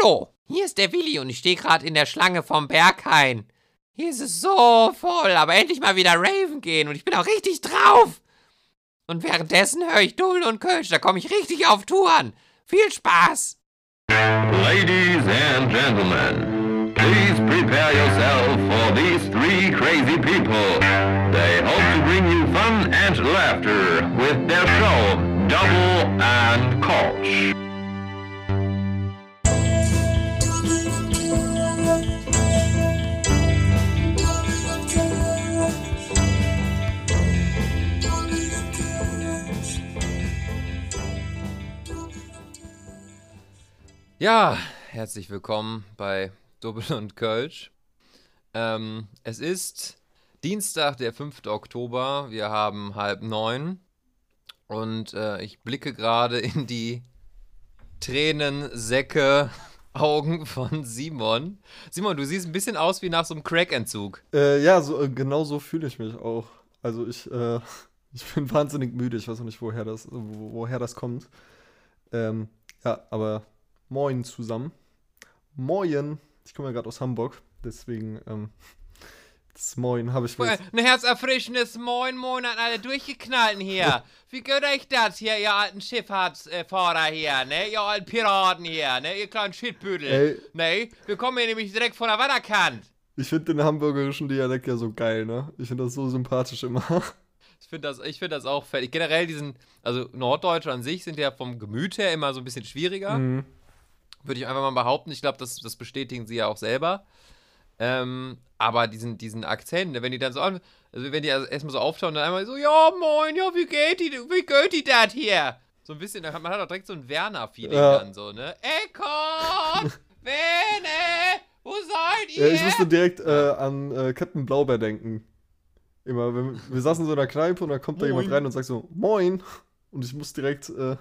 Hallo, hier ist der Willi und ich stehe gerade in der Schlange vom Berghain. Hier ist es so voll, aber endlich mal wieder Raven gehen und ich bin auch richtig drauf. Und währenddessen höre ich Dull und Kölsch, da komme ich richtig auf Touren. Viel Spaß! Ladies and gentlemen, please prepare yourself for these three crazy people. They hope to bring you fun and laughter with their show, Double and Koch. Ja, herzlich willkommen bei Double und Kölsch. Ähm, es ist Dienstag, der 5. Oktober. Wir haben halb neun. Und äh, ich blicke gerade in die Tränensäcke Augen von Simon. Simon, du siehst ein bisschen aus wie nach so einem Crack-Entzug. Äh, ja, so, äh, genau so fühle ich mich auch. Also ich, äh, ich bin wahnsinnig müde. Ich weiß auch nicht, woher das, wo, woher das kommt. Ähm, ja, aber Moin zusammen. Moin. Ich komme ja gerade aus Hamburg, deswegen ähm, das Moin habe ich mir. Ein herzerfrischendes Moin, Moin an alle Durchgeknallten hier. Wie geht euch das hier, ihr alten Schifffahrtsfahrer hier, ne? Ihr alten Piraten hier, ne? Ihr kleinen Shitbüdel. Ne? Wir kommen hier nämlich direkt von der Wanderkant. Ich finde den hamburgerischen Dialekt ja so geil, ne? Ich finde das so sympathisch immer. Ich finde das, ich find das auch fertig. Generell diesen, also Norddeutsche an sich sind ja vom Gemüt her immer so ein bisschen schwieriger. Mhm. Würde ich einfach mal behaupten. Ich glaube, das, das bestätigen sie ja auch selber. Ähm, aber diesen, diesen Akzent, ne, wenn die dann so, an- also wenn die also erstmal so auftauchen, dann einmal so, ja moin, ja, wie geht die, wie geht die das hier? So ein bisschen, man hat auch direkt so ein Werner-Feeling Ja. dann so, ne? Eckart! Vene! Wo seid Ja, ihr? ich musste direkt äh, an äh, Captain Blaubeer denken. Immer, wenn, wir saßen so in der Kneipe und da kommt da jemand Moin. rein und sagt so, Moin. Und ich muss direkt, äh,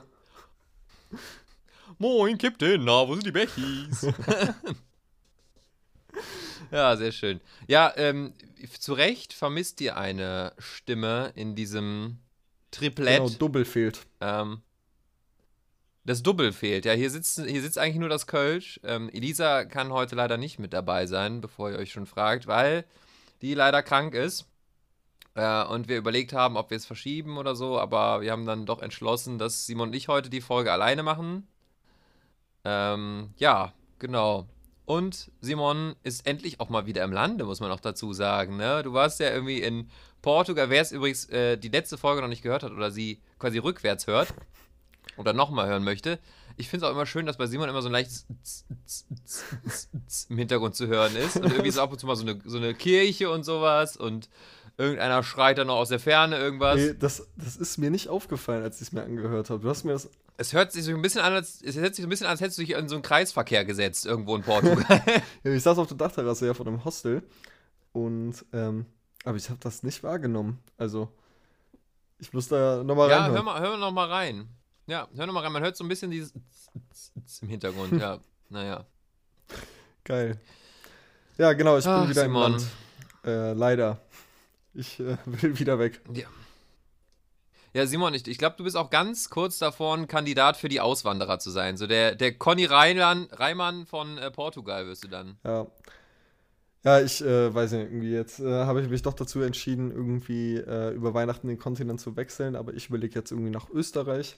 Moin, Captain, na, wo sind die Bechis? ja, sehr schön. Ja, ähm, zu Recht vermisst ihr eine Stimme in diesem Triplett. genau, Double fehlt. Ähm, das Double fehlt. Ja, hier sitzt, hier sitzt eigentlich nur das Kölsch. Ähm, Elisa kann heute leider nicht mit dabei sein, bevor ihr euch schon fragt, weil die leider krank ist. Äh, und wir überlegt haben, ob wir es verschieben oder so, aber wir haben dann doch entschlossen, dass Simon und ich heute die Folge alleine machen. Ähm, ja, genau. Und Simon ist endlich auch mal wieder im Lande, muss man auch dazu sagen. Ne? Du warst ja irgendwie in Portugal. Wer es übrigens äh, die letzte Folge noch nicht gehört hat oder sie quasi rückwärts hört oder nochmal hören möchte, ich finde es auch immer schön, dass bei Simon immer so ein leichtes im Hintergrund zu hören ist. Und irgendwie so ab und zu mal so eine, so eine Kirche und sowas und irgendeiner schreit dann noch aus der Ferne irgendwas. Ey, das, das ist mir nicht aufgefallen, als ich es mir angehört habe. Du hast mir das. Es hört sich so ein bisschen an, als, es hört sich so ein bisschen an, als hättest du dich in so einen Kreisverkehr gesetzt irgendwo in Portugal. Ja, ich saß auf der Dachterrasse ja von einem Hostel und ähm, aber ich habe das nicht wahrgenommen. Also ich muss da nochmal ja, reinhören. hör mal, hör noch mal rein. Ja, hör noch mal rein. Man hört so ein bisschen dieses im Hintergrund, ja. Naja. Geil. Ja, genau, ich Ach, bin wieder Simon. im Land. Äh, leider. Ich äh, will wieder weg. Ja. Ja, Simon, ich, ich glaube, du bist auch ganz kurz davor, ein Kandidat für die Auswanderer zu sein. So der, der Conny Reimann, Reimann von äh, Portugal wirst du dann. Ja. Ja, ich äh, weiß nicht, irgendwie jetzt äh, habe ich mich doch dazu entschieden, irgendwie äh, über Weihnachten den Kontinent zu wechseln, aber ich überlege jetzt irgendwie nach Österreich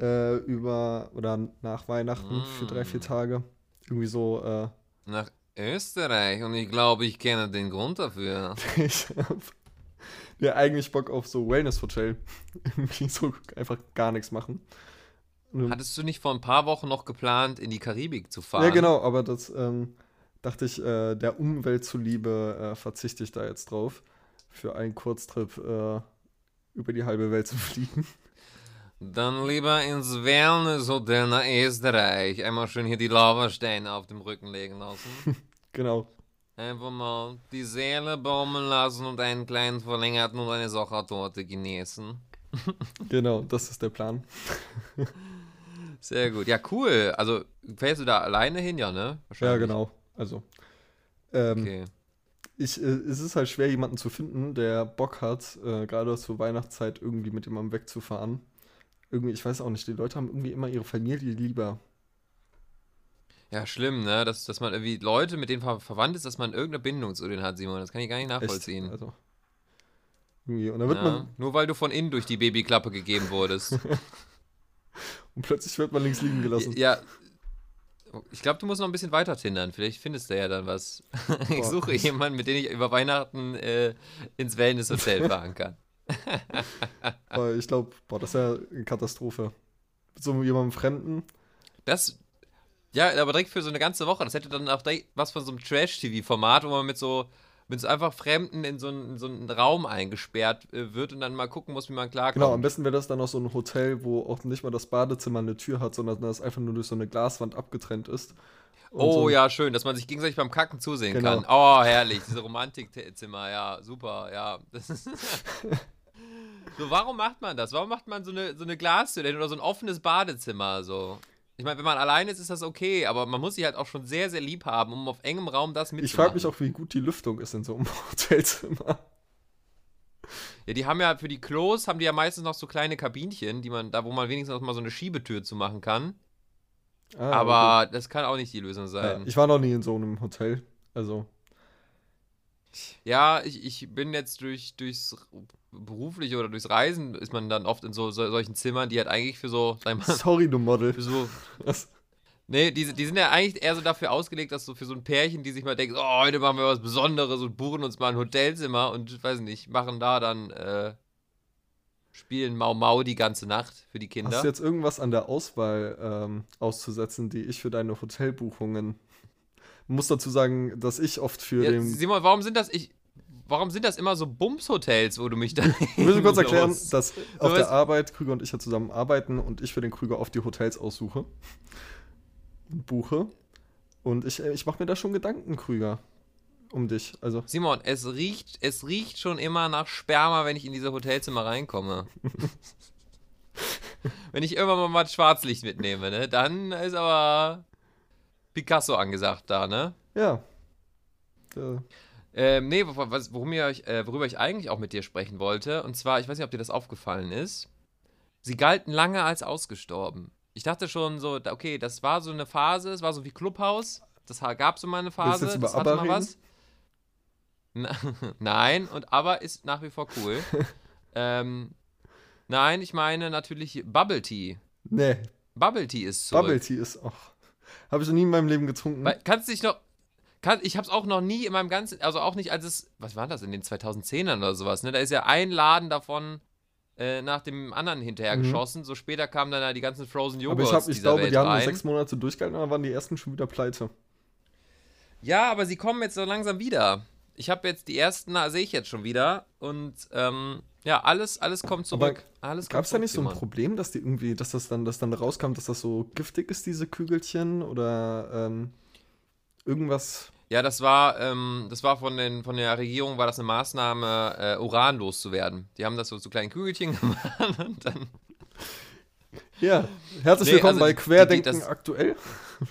äh, über oder nach Weihnachten für drei, vier Mm. Tage. Irgendwie so, äh, Nach Österreich und ich glaube, ich kenne den Grund dafür. ich habe ja eigentlich Bock auf so Wellness-Hotel. irgendwie so einfach gar nichts machen. Hattest du nicht vor ein paar Wochen noch geplant, in die Karibik zu fahren? Ja, genau, aber das ähm, dachte ich, äh, der Umwelt zuliebe äh, verzichte ich da jetzt drauf, für einen Kurztrip äh, über die halbe Welt zu fliegen. Dann lieber ins Wellness-Hotel nach Österreich. Einmal schön hier die Lavasteine auf dem Rücken legen lassen. Genau. Einfach mal die Seele baumeln lassen und einen kleinen verlängerten und eine Sachertorte genießen. Genau, das ist der Plan. Sehr gut. Ja, cool. Also, fährst du da alleine hin, ja, ne? Ja, genau. Also, ähm, Okay. ich, äh, es ist halt schwer, jemanden zu finden, der Bock hat, äh, gerade zur Weihnachtszeit irgendwie mit jemandem wegzufahren. Irgendwie, ich weiß auch nicht, die Leute haben irgendwie immer ihre Familie lieber. Ja, schlimm, ne? Dass, dass man irgendwie Leute, mit denen ver verwandt ist, dass man irgendeine Bindung zu denen hat, Simon. Das kann ich gar nicht nachvollziehen. Echt, also. Irgendwie. Und dann wird ja, man. nur weil du von innen durch die Babyklappe gegeben wurdest. Und plötzlich wird man links liegen gelassen. ja. Ich glaube, du musst noch ein bisschen weiter tindern. Vielleicht findest du ja dann was. ich suche jemanden, mit dem ich über Weihnachten äh, ins Wellness-Hotel fahren kann. Ich glaube, das ist ja eine Katastrophe. Mit so jemandem Fremden. Das. Ja, aber direkt für so eine ganze Woche. Das hätte dann auch was von so einem Trash-TV-Format, wo man mit so, mit so einfach Fremden in so einen, in so einen Raum eingesperrt äh, wird und dann mal gucken muss, wie man klarkommt. Genau, am besten wäre das dann noch so ein Hotel, wo auch nicht mal das Badezimmer eine Tür hat, sondern das einfach nur durch so eine Glaswand abgetrennt ist. Oh so, ja, schön, dass man sich gegenseitig beim Kacken zusehen Genau. kann. Oh, herrlich, diese Romantikzimmer, ja, super, ja. So, warum macht man das? Warum macht man so eine, so eine Glastür oder so ein offenes Badezimmer? So? Ich meine, wenn man allein ist, ist das okay, aber man muss sich halt auch schon sehr, sehr lieb haben, um auf engem Raum das mitzumachen. Ich frage mich auch, wie gut die Lüftung ist in so einem Hotelzimmer. Ja, die haben ja für die Klos, haben die ja meistens noch so kleine Kabinchen, die man, da wo man wenigstens noch mal so eine Schiebetür zu machen kann. Ah, aber das kann auch nicht die Lösung okay. sein. ja, ich war noch nie in so einem Hotel. Also, Ja, ich, ich bin jetzt durch, durchs berufliche oder durchs Reisen ist man dann oft in so, so solchen Zimmern, die halt eigentlich für so, mal, sorry, du Model. für so. Was? Nee, die, die sind ja eigentlich eher so dafür ausgelegt, dass so für so ein Pärchen, die sich mal denken, oh, heute machen wir was Besonderes und buchen uns mal ein Hotelzimmer und weiß nicht, machen da dann, äh, spielen Mau Mau die ganze Nacht für die Kinder. Hast du jetzt irgendwas an der Auswahl ähm, auszusetzen, die ich für deine Hotelbuchungen. Muss dazu sagen, dass ich oft für ja, den. Simon, warum sind das, ich, warum sind das immer so Bums-Hotels, wo du mich da. Ich will kurz erklären, dass auf der Arbeit Krüger und ich ja zusammen arbeiten und ich für den Krüger oft die Hotels aussuche und buche. Und ich, äh, ich mache mir da schon Gedanken, Krüger, um dich. Also, Simon, es riecht, es riecht schon immer nach Sperma, wenn ich in diese Hotelzimmer reinkomme. wenn ich irgendwann mal Schwarzlicht mitnehme, ne, dann ist aber Picasso angesagt da, ne? ja. Äh, Ähm, nee, wo- was, euch, äh, worüber ich eigentlich auch mit dir sprechen wollte, und zwar, ich weiß nicht, ob dir das aufgefallen ist, sie galten lange als ausgestorben. Ich dachte schon so, okay, das war so eine Phase, es war so wie Clubhouse, das gab so mal eine Phase, das hatte ABBA mal was. Na, nein, und aber ist nach wie vor cool. ähm, nein, ich meine natürlich Bubble Tea. nee, Bubble Tea ist zurück. Bubble Tea ist auch. Habe ich noch nie in meinem Leben getrunken. Kannst du dich noch. Kann, ich habe es auch noch nie in meinem ganzen. Also auch nicht, als es. Was war das in den 2010ern oder sowas, ne? Da ist ja ein Laden davon äh, nach dem anderen hinterher Mhm. geschossen. So später kamen dann ja die ganzen Frozen Aber Joghurts ich, hab, ich glaube, Welt die haben nur rein. sechs Monate durchgehalten, und dann waren die ersten schon wieder pleite. Ja, aber sie kommen jetzt so langsam wieder. Ich habe jetzt die ersten, sehe ich jetzt schon wieder. Und ähm, ja, alles, alles kommt zurück. Gab es da nicht so ein Simon. Problem, dass die irgendwie, dass das dann, dass dann rauskam, dass das so giftig ist, diese Kügelchen? Oder ähm, irgendwas. Ja, das war, ähm, das war von, den, von der Regierung, war das eine Maßnahme, äh, Uran loszuwerden. Die haben das so zu kleinen Kügelchen gemacht und dann. Ja, herzlich Nee, willkommen also bei die- die- Querdenken das- aktuell.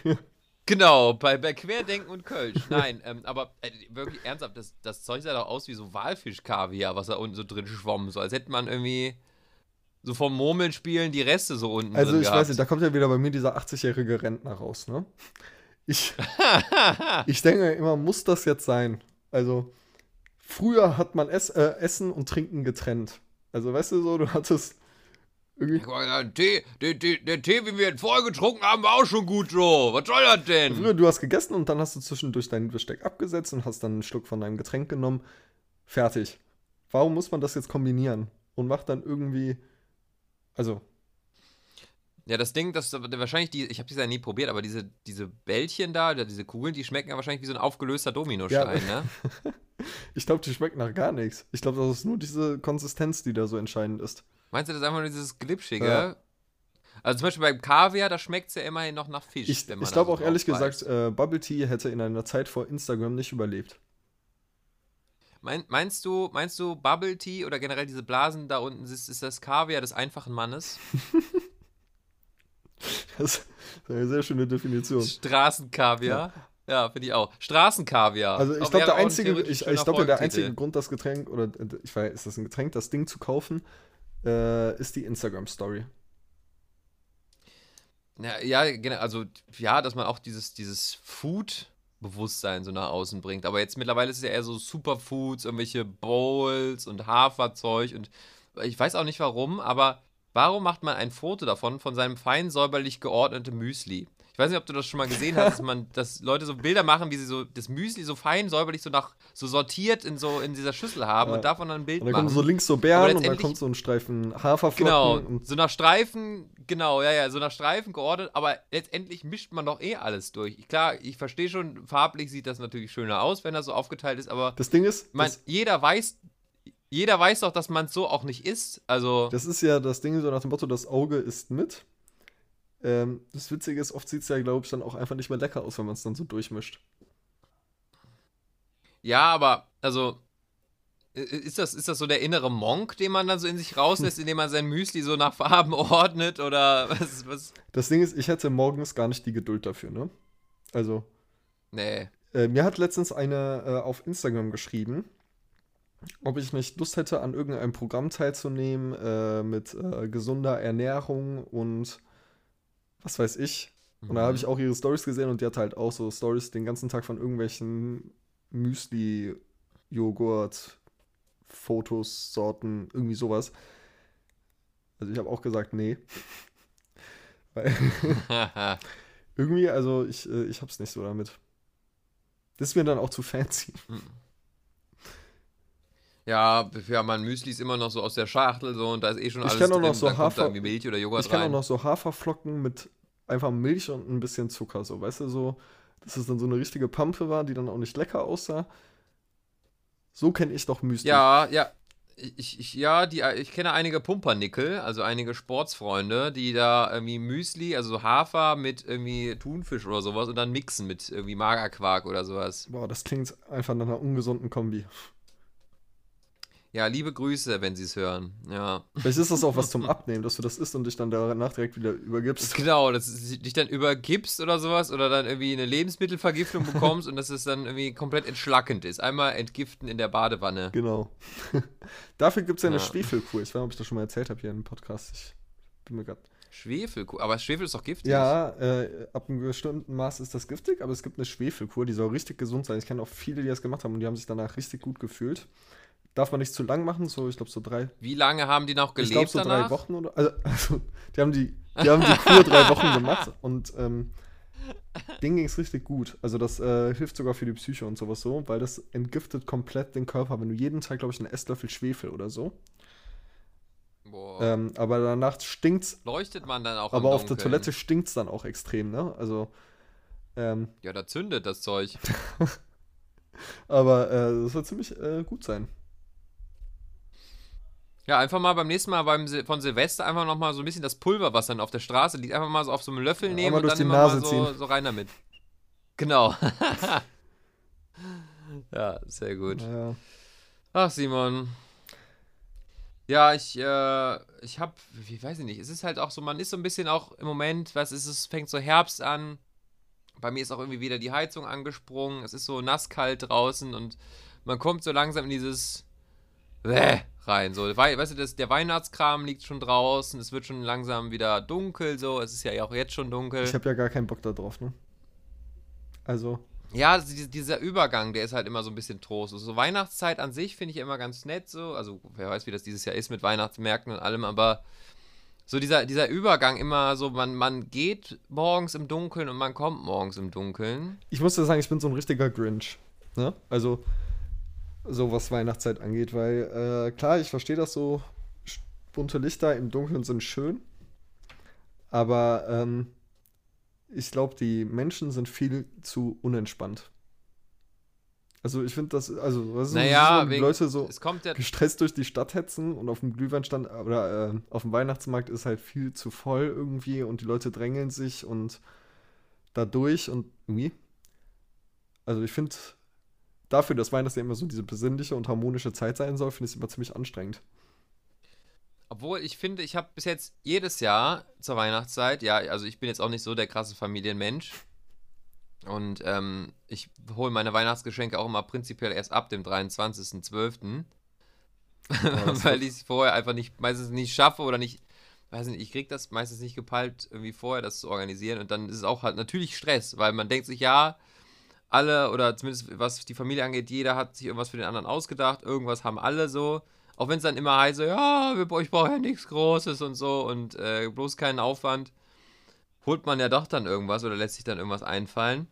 Genau, bei, bei Querdenken und Kölsch. Nein, ähm, aber äh, wirklich ernsthaft, das, das Zeug sah doch aus wie so Walfischkaviar, was da unten so drin schwamm. So als hätte man irgendwie so vom Murmeln spielen die Reste so unten Also drin ich gehabt. weiß nicht, da kommt ja wieder bei mir dieser 80-jährige Rentner raus, ne? Ich, ich denke immer, muss das jetzt sein? Also, früher hat man Ess, äh, Essen und Trinken getrennt. Also, weißt du so, du hattest irgendwie. Der Tee, der, der, der Tee, wie wir jetzt vorher getrunken haben, war auch schon gut so. Was soll das denn? Früher, du hast gegessen und dann hast du zwischendurch dein Besteck abgesetzt und hast dann einen Schluck von deinem Getränk genommen. Fertig. Warum muss man das jetzt kombinieren? Und macht dann irgendwie. Also, Ja, das Ding, das wahrscheinlich die, ich habe diese ja nie probiert, aber diese, diese Bällchen da, diese Kugeln, die schmecken ja wahrscheinlich wie so ein aufgelöster Dominostein, ne? ich glaube, die schmecken nach gar nichts. Ich glaube, das ist nur diese Konsistenz, die da so entscheidend ist. Meinst du, das ist einfach nur dieses Glitschige? Ja. Also zum Beispiel beim Kaviar, da schmeckt es ja immerhin noch nach Fisch. Ich, ich glaube auch ehrlich drauf gesagt, äh, Bubble Tea hätte in einer Zeit vor Instagram nicht überlebt. Mein, meinst du, meinst du Bubble Tea oder generell diese Blasen da unten, ist, ist das Kaviar des einfachen Mannes? Das ist eine sehr schöne Definition. Straßenkaviar? Ja, finde ich auch. Straßenkaviar. Also ich glaube, der einzige, ich, ich glaube, der einzige Grund, das Getränk, oder äh, ich weiß, ist das ein Getränk, das Ding zu kaufen, äh, ist die Instagram-Story. Ja, ja, genau, also ja, dass man auch dieses, dieses Food-Bewusstsein so nach außen bringt. Aber jetzt mittlerweile ist es ja eher so Superfoods, irgendwelche Bowls und Haferzeug und ich weiß auch nicht warum, aber warum macht man ein Foto davon, von seinem fein säuberlich geordneten Müsli? Ich weiß nicht, ob du das schon mal gesehen hast, dass man, dass Leute so Bilder machen, wie sie so das Müsli so fein säuberlich so nach so sortiert in so in dieser Schüssel haben Ja. und davon dann ein Bild Und dann machen. kommen so links so Beeren und dann kommt so ein Streifen Haferflocken. Genau, so nach Streifen, genau, ja, ja, so nach Streifen geordnet, aber letztendlich mischt man doch eh alles durch. Klar, ich verstehe schon, farblich sieht das natürlich schöner aus, wenn das so aufgeteilt ist, aber das Ding ist, das, jeder weiß, jeder weiß doch, dass man es so auch nicht isst. Also, das ist ja das Ding so nach dem Motto, das Auge isst mit. Ähm, das Witzige ist, oft sieht es ja, glaube ich, dann auch einfach nicht mehr lecker aus, wenn man es dann so durchmischt. ja, aber, also, ist das, ist das so der innere Monk, den man dann so in sich rauslässt, indem man sein Müsli so nach Farben ordnet oder was, was? Das Ding ist, ich hätte morgens gar nicht die Geduld dafür, ne? Also, Nee. Äh, mir hat letztens eine äh, auf Instagram geschrieben, ob ich nicht Lust hätte, an irgendeinem Programm teilzunehmen äh, mit äh, gesunder Ernährung und was weiß ich. Und da habe ich auch ihre Stories gesehen und die hat halt auch so Stories den ganzen Tag von irgendwelchen Müsli, Joghurt, Fotos, Sorten, irgendwie sowas. Also ich habe auch gesagt, nee. Weil irgendwie, also ich, äh, ich hab's nicht so damit. Das ist mir dann auch zu fancy. Ja, ja, mein Müsli ist immer noch so aus der Schachtel so und da ist eh schon Ich alles auch drin. noch so Hafer- irgendwie Milch oder Joghurt Ich kenne auch noch so Haferflocken mit einfach Milch und ein bisschen Zucker, so, weißt du, so, dass es dann so eine richtige Pampe war, die dann auch nicht lecker aussah. So kenne ich doch Müsli. Ja, ja. Ich, ich, ja, die, ich kenne einige Pumpernickel, also einige Sportsfreunde, die da irgendwie Müsli, also so Hafer mit irgendwie Thunfisch oder sowas und dann mixen mit irgendwie Magerquark oder sowas. Boah, das klingt einfach nach einer ungesunden Kombi. Ja, liebe Grüße, wenn Sie es hören. Ja. Vielleicht ist das auch was zum Abnehmen, dass du das isst und dich dann danach direkt wieder übergibst. Genau, dass du dich dann übergibst oder sowas oder dann irgendwie eine Lebensmittelvergiftung bekommst und dass es dann irgendwie komplett entschlackend ist. Einmal entgiften in der Badewanne. Genau. Dafür gibt es ja eine Ja. Schwefelkur. Ich weiß nicht, ob ich das schon mal erzählt habe hier im Podcast. Ich bin mir gerade. Schwefelkuh. Aber Schwefel ist doch giftig. Ja, äh, ab einem bestimmten Maß ist das giftig, aber es gibt eine Schwefelkur, die soll richtig gesund sein. Ich kenne auch viele, die das gemacht haben und die haben sich danach richtig gut gefühlt. Darf man nicht zu lang machen, so ich glaube so drei, Wie lange haben die noch ich gelebt glaube so danach? drei Wochen oder also, also die haben die, die haben die Kur drei Wochen gemacht und ähm, denen ging es richtig gut. Also das äh, hilft sogar für die Psyche und sowas so, weil das entgiftet komplett den Körper, wenn du jeden Tag glaube ich einen Esslöffel Schwefel oder so. Boah. Ähm, aber danach stinkt's, Leuchtet man dann auch aber auf der? Toilette stinkt's dann auch extrem, ne? Also ähm, Ja, da zündet das Zeug. Aber äh, das soll ziemlich äh, gut sein. Ja, einfach mal beim nächsten Mal beim Sil von Silvester einfach nochmal so ein bisschen das Pulver, was dann auf der Straße liegt, einfach mal so auf so einem Löffel Ja, nehmen und dann die immer mal so, so rein damit. Genau. ja, sehr gut. Ja. Ach, Simon. Ja, ich, äh, ich hab, wie weiß ich nicht, es ist halt auch so, man ist so ein bisschen auch im Moment, was ist es, fängt so Herbst an. Bei mir ist auch irgendwie wieder die Heizung angesprungen. Es ist so nasskalt draußen und man kommt so langsam in dieses Bäh rein. So, wei- weißt du, das, der Weihnachtskram liegt schon draußen, es wird schon langsam wieder dunkel, so, es ist ja auch jetzt schon dunkel. Ich habe ja gar keinen Bock da drauf, ne? Also, Ja, also die- dieser Übergang, der ist halt immer so ein bisschen Trost. So Weihnachtszeit an sich finde ich immer ganz nett so. Also wer weiß, wie das dieses Jahr ist mit Weihnachtsmärkten und allem, aber so dieser, dieser Übergang immer so, man, man geht morgens im Dunkeln und man kommt morgens im Dunkeln. ich muss ja sagen, ich bin so ein richtiger Grinch. Ne? Also, so was Weihnachtszeit angeht, weil, äh, klar, ich verstehe das so, bunte Lichter im Dunkeln sind schön, aber ähm, ich glaube, die Menschen sind viel zu unentspannt. Also, ich finde das, also, was ist Naja, so, die wegen- Leute so Es kommt ja. gestresst durch die Stadt hetzen und auf dem Glühweinstand oder äh, auf dem Weihnachtsmarkt ist halt viel zu voll irgendwie und die Leute drängeln sich und dadurch und irgendwie. Also ich finde, dafür, dass Weihnachten immer so diese besinnliche und harmonische Zeit sein soll, finde ich es immer ziemlich anstrengend. Obwohl ich finde, ich habe bis jetzt jedes Jahr zur Weihnachtszeit, ja, also ich bin jetzt auch nicht so der krasse Familienmensch. Und ähm, ich hole meine Weihnachtsgeschenke auch immer prinzipiell erst ab dem 23.12. das weil ich es vorher einfach nicht, meistens nicht schaffe oder nicht weiß nicht, ich krieg das meistens nicht gepeilt, irgendwie vorher das zu organisieren und dann ist es auch halt natürlich Stress, weil man denkt sich, ja, alle oder zumindest was die Familie angeht, jeder hat sich irgendwas für den anderen ausgedacht, irgendwas haben alle so. Auch wenn es dann immer heißt, ja, wir, ich brauche ja nichts Großes und so und äh, bloß keinen Aufwand, holt man ja doch dann irgendwas oder lässt sich dann irgendwas einfallen.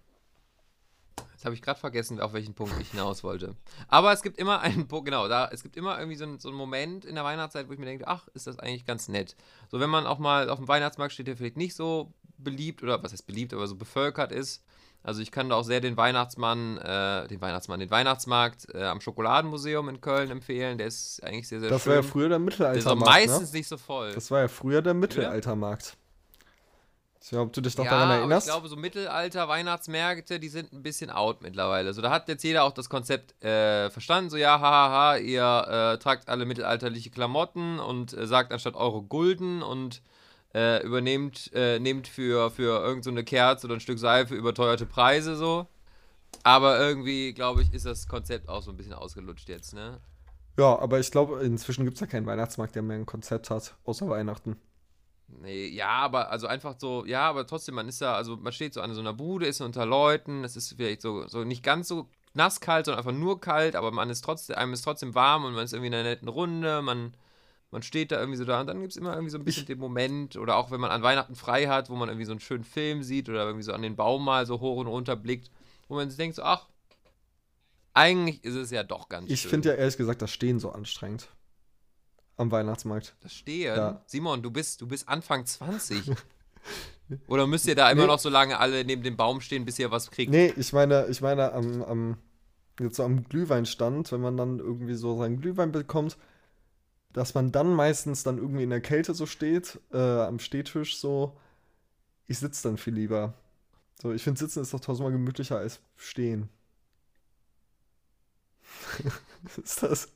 Jetzt habe ich gerade vergessen, auf welchen Punkt ich hinaus wollte. Aber es gibt immer einen Punkt, genau, da, es gibt immer irgendwie so, ein, so einen Moment in der Weihnachtszeit, wo ich mir denke, ach, ist das eigentlich ganz nett. So, wenn man auch mal auf dem Weihnachtsmarkt steht, der vielleicht nicht so beliebt oder was heißt beliebt, aber so bevölkert ist. Also ich kann da auch sehr den Weihnachtsmann, äh, den Weihnachtsmann, den Weihnachtsmarkt äh, am Schokoladenmuseum in Köln empfehlen. Der ist eigentlich sehr, sehr Das schön. war ja früher der der ist auch Mittelaltermarkt. meistens ne? nicht so voll. Das war ja früher der Mittelaltermarkt. Ich weiß ob du dich noch daran aber erinnerst. ich glaube, so Mittelalter-Weihnachtsmärkte, die sind ein bisschen out mittlerweile. So, da hat jetzt jeder auch das Konzept äh, verstanden. So, ja, hahaha, ihr äh, tragt alle mittelalterliche Klamotten und äh, sagt anstatt Euro Gulden und äh, übernehmt äh, nehmt für, für irgendeine so eine Kerze oder ein Stück Seife überteuerte Preise so. Aber irgendwie, glaube ich, ist das Konzept auch so ein bisschen ausgelutscht jetzt, ne? ja, aber ich glaube, inzwischen gibt es ja keinen Weihnachtsmarkt, der mehr ein Konzept hat, außer Weihnachten. Nee, ja, aber also einfach so, ja, aber trotzdem, man ist da, also man steht so an so einer Bude, ist unter Leuten, es ist vielleicht so, so nicht ganz so nasskalt, sondern einfach nur kalt, aber man ist trotzdem, einem ist trotzdem warm und man ist irgendwie in einer netten Runde, man, man steht da irgendwie so da und dann gibt es immer irgendwie so ein bisschen den Moment, oder auch wenn man an Weihnachten frei hat, wo man irgendwie so einen schönen Film sieht oder irgendwie so an den Baum mal so hoch und runter blickt, wo man sich denkt so, ach, eigentlich ist es ja doch ganz Ich schön. finde ja ehrlich gesagt das Stehen so anstrengend. Am Weihnachtsmarkt. Das Stehen. Ja. Simon, du bist, du bist Anfang 20. Oder müsst ihr da immer Nee. noch so lange alle neben dem Baum stehen, bis ihr was kriegt? Nee, ich meine, ich meine am, am, jetzt so am Glühweinstand, wenn man dann irgendwie so seinen Glühwein bekommt, dass man dann meistens dann irgendwie in der Kälte so steht, äh, am Stehtisch so. Ich sitze dann viel lieber. So, ich finde, sitzen ist doch tausendmal gemütlicher als stehen. Was ist das?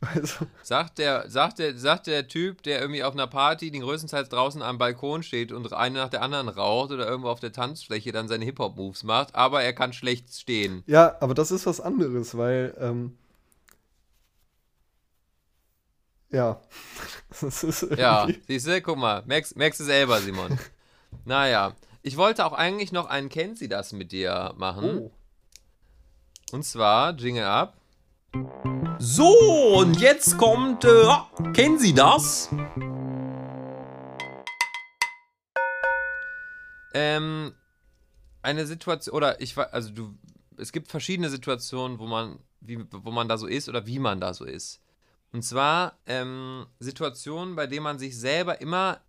Also, Sagt der, sagt, der, sagt der Typ, der irgendwie auf einer Party den größtenteils draußen am Balkon steht und eine nach der anderen raucht oder irgendwo auf der Tanzfläche dann seine Hip-Hop-Moves macht, aber er kann schlecht stehen. ja, aber das ist was anderes, weil, ähm, ja. Ja, siehst du, guck mal, merkst, merkst du selber, Simon. naja, ich wollte auch eigentlich noch einen Kennt Sie das mit dir machen. Oh. Und zwar, Jingle ab. So, und jetzt kommt, äh, ah, kennen Sie das? Ähm, eine Situation, oder ich war, also du, es gibt verschiedene Situationen, wo man, wie, wo man da so ist oder wie man da so ist. Und zwar ähm, Situationen, bei denen man sich selber immer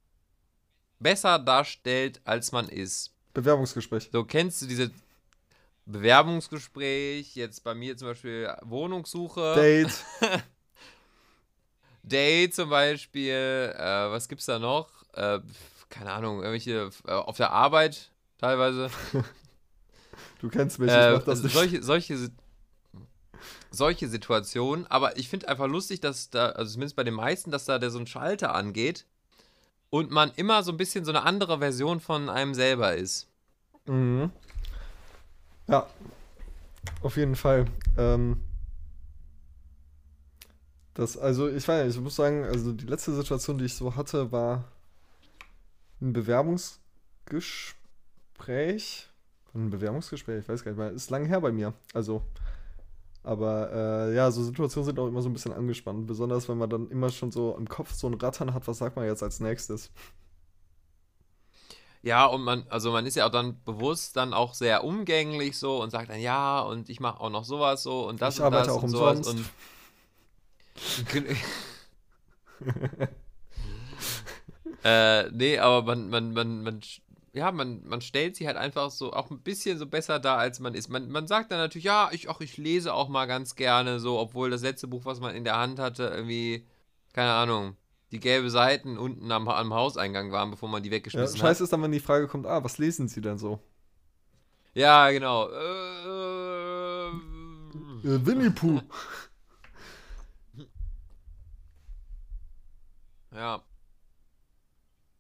besser darstellt, als man ist. Bewerbungsgespräch. So, kennst du diese Bewerbungsgespräch, jetzt bei mir zum Beispiel Wohnungssuche, Date. Date zum Beispiel, äh, was gibt's da noch? Äh, keine Ahnung, irgendwelche äh, auf der Arbeit teilweise. Du kennst mich, ich Äh, mach das also nicht. solche, solche, solche Situationen, aber ich finde einfach lustig, dass da, also zumindest bei den meisten, dass da der so ein Schalter angeht und man immer so ein bisschen so eine andere Version von einem selber ist. Mhm. Ja, auf jeden Fall. Ähm, das, also ich weiß nicht, ich muss sagen, also die letzte Situation, die ich so hatte, war ein Bewerbungsgespräch. Ein Bewerbungsgespräch, ich weiß gar nicht mehr, ist lang her bei mir. Also, aber äh, ja, so Situationen sind auch immer so ein bisschen angespannt, besonders wenn man dann immer schon so im Kopf so ein Rattern hat, was sagt man jetzt als nächstes? Ja, und man, also man ist ja auch dann bewusst dann auch sehr umgänglich so und sagt dann, ja, und ich mache auch noch sowas so und das Ich und arbeite das auch und sowas umsonst. und äh, nee, aber man, man, man, man, ja, man, man stellt sich halt einfach so auch ein bisschen so besser dar, als man ist. Man, man sagt dann natürlich, ja, ich, ach, ich lese auch mal ganz gerne so, obwohl das letzte Buch, was man in der Hand hatte, irgendwie, keine Ahnung, die gelbe Seiten unten am, am Hauseingang waren, bevor man die Ja, weggeschmissen hat. scheiße ist dann, wenn die Frage kommt, ah, was lesen Sie denn so? Ja, genau. Äh, Äh, Winnie Pooh. ja.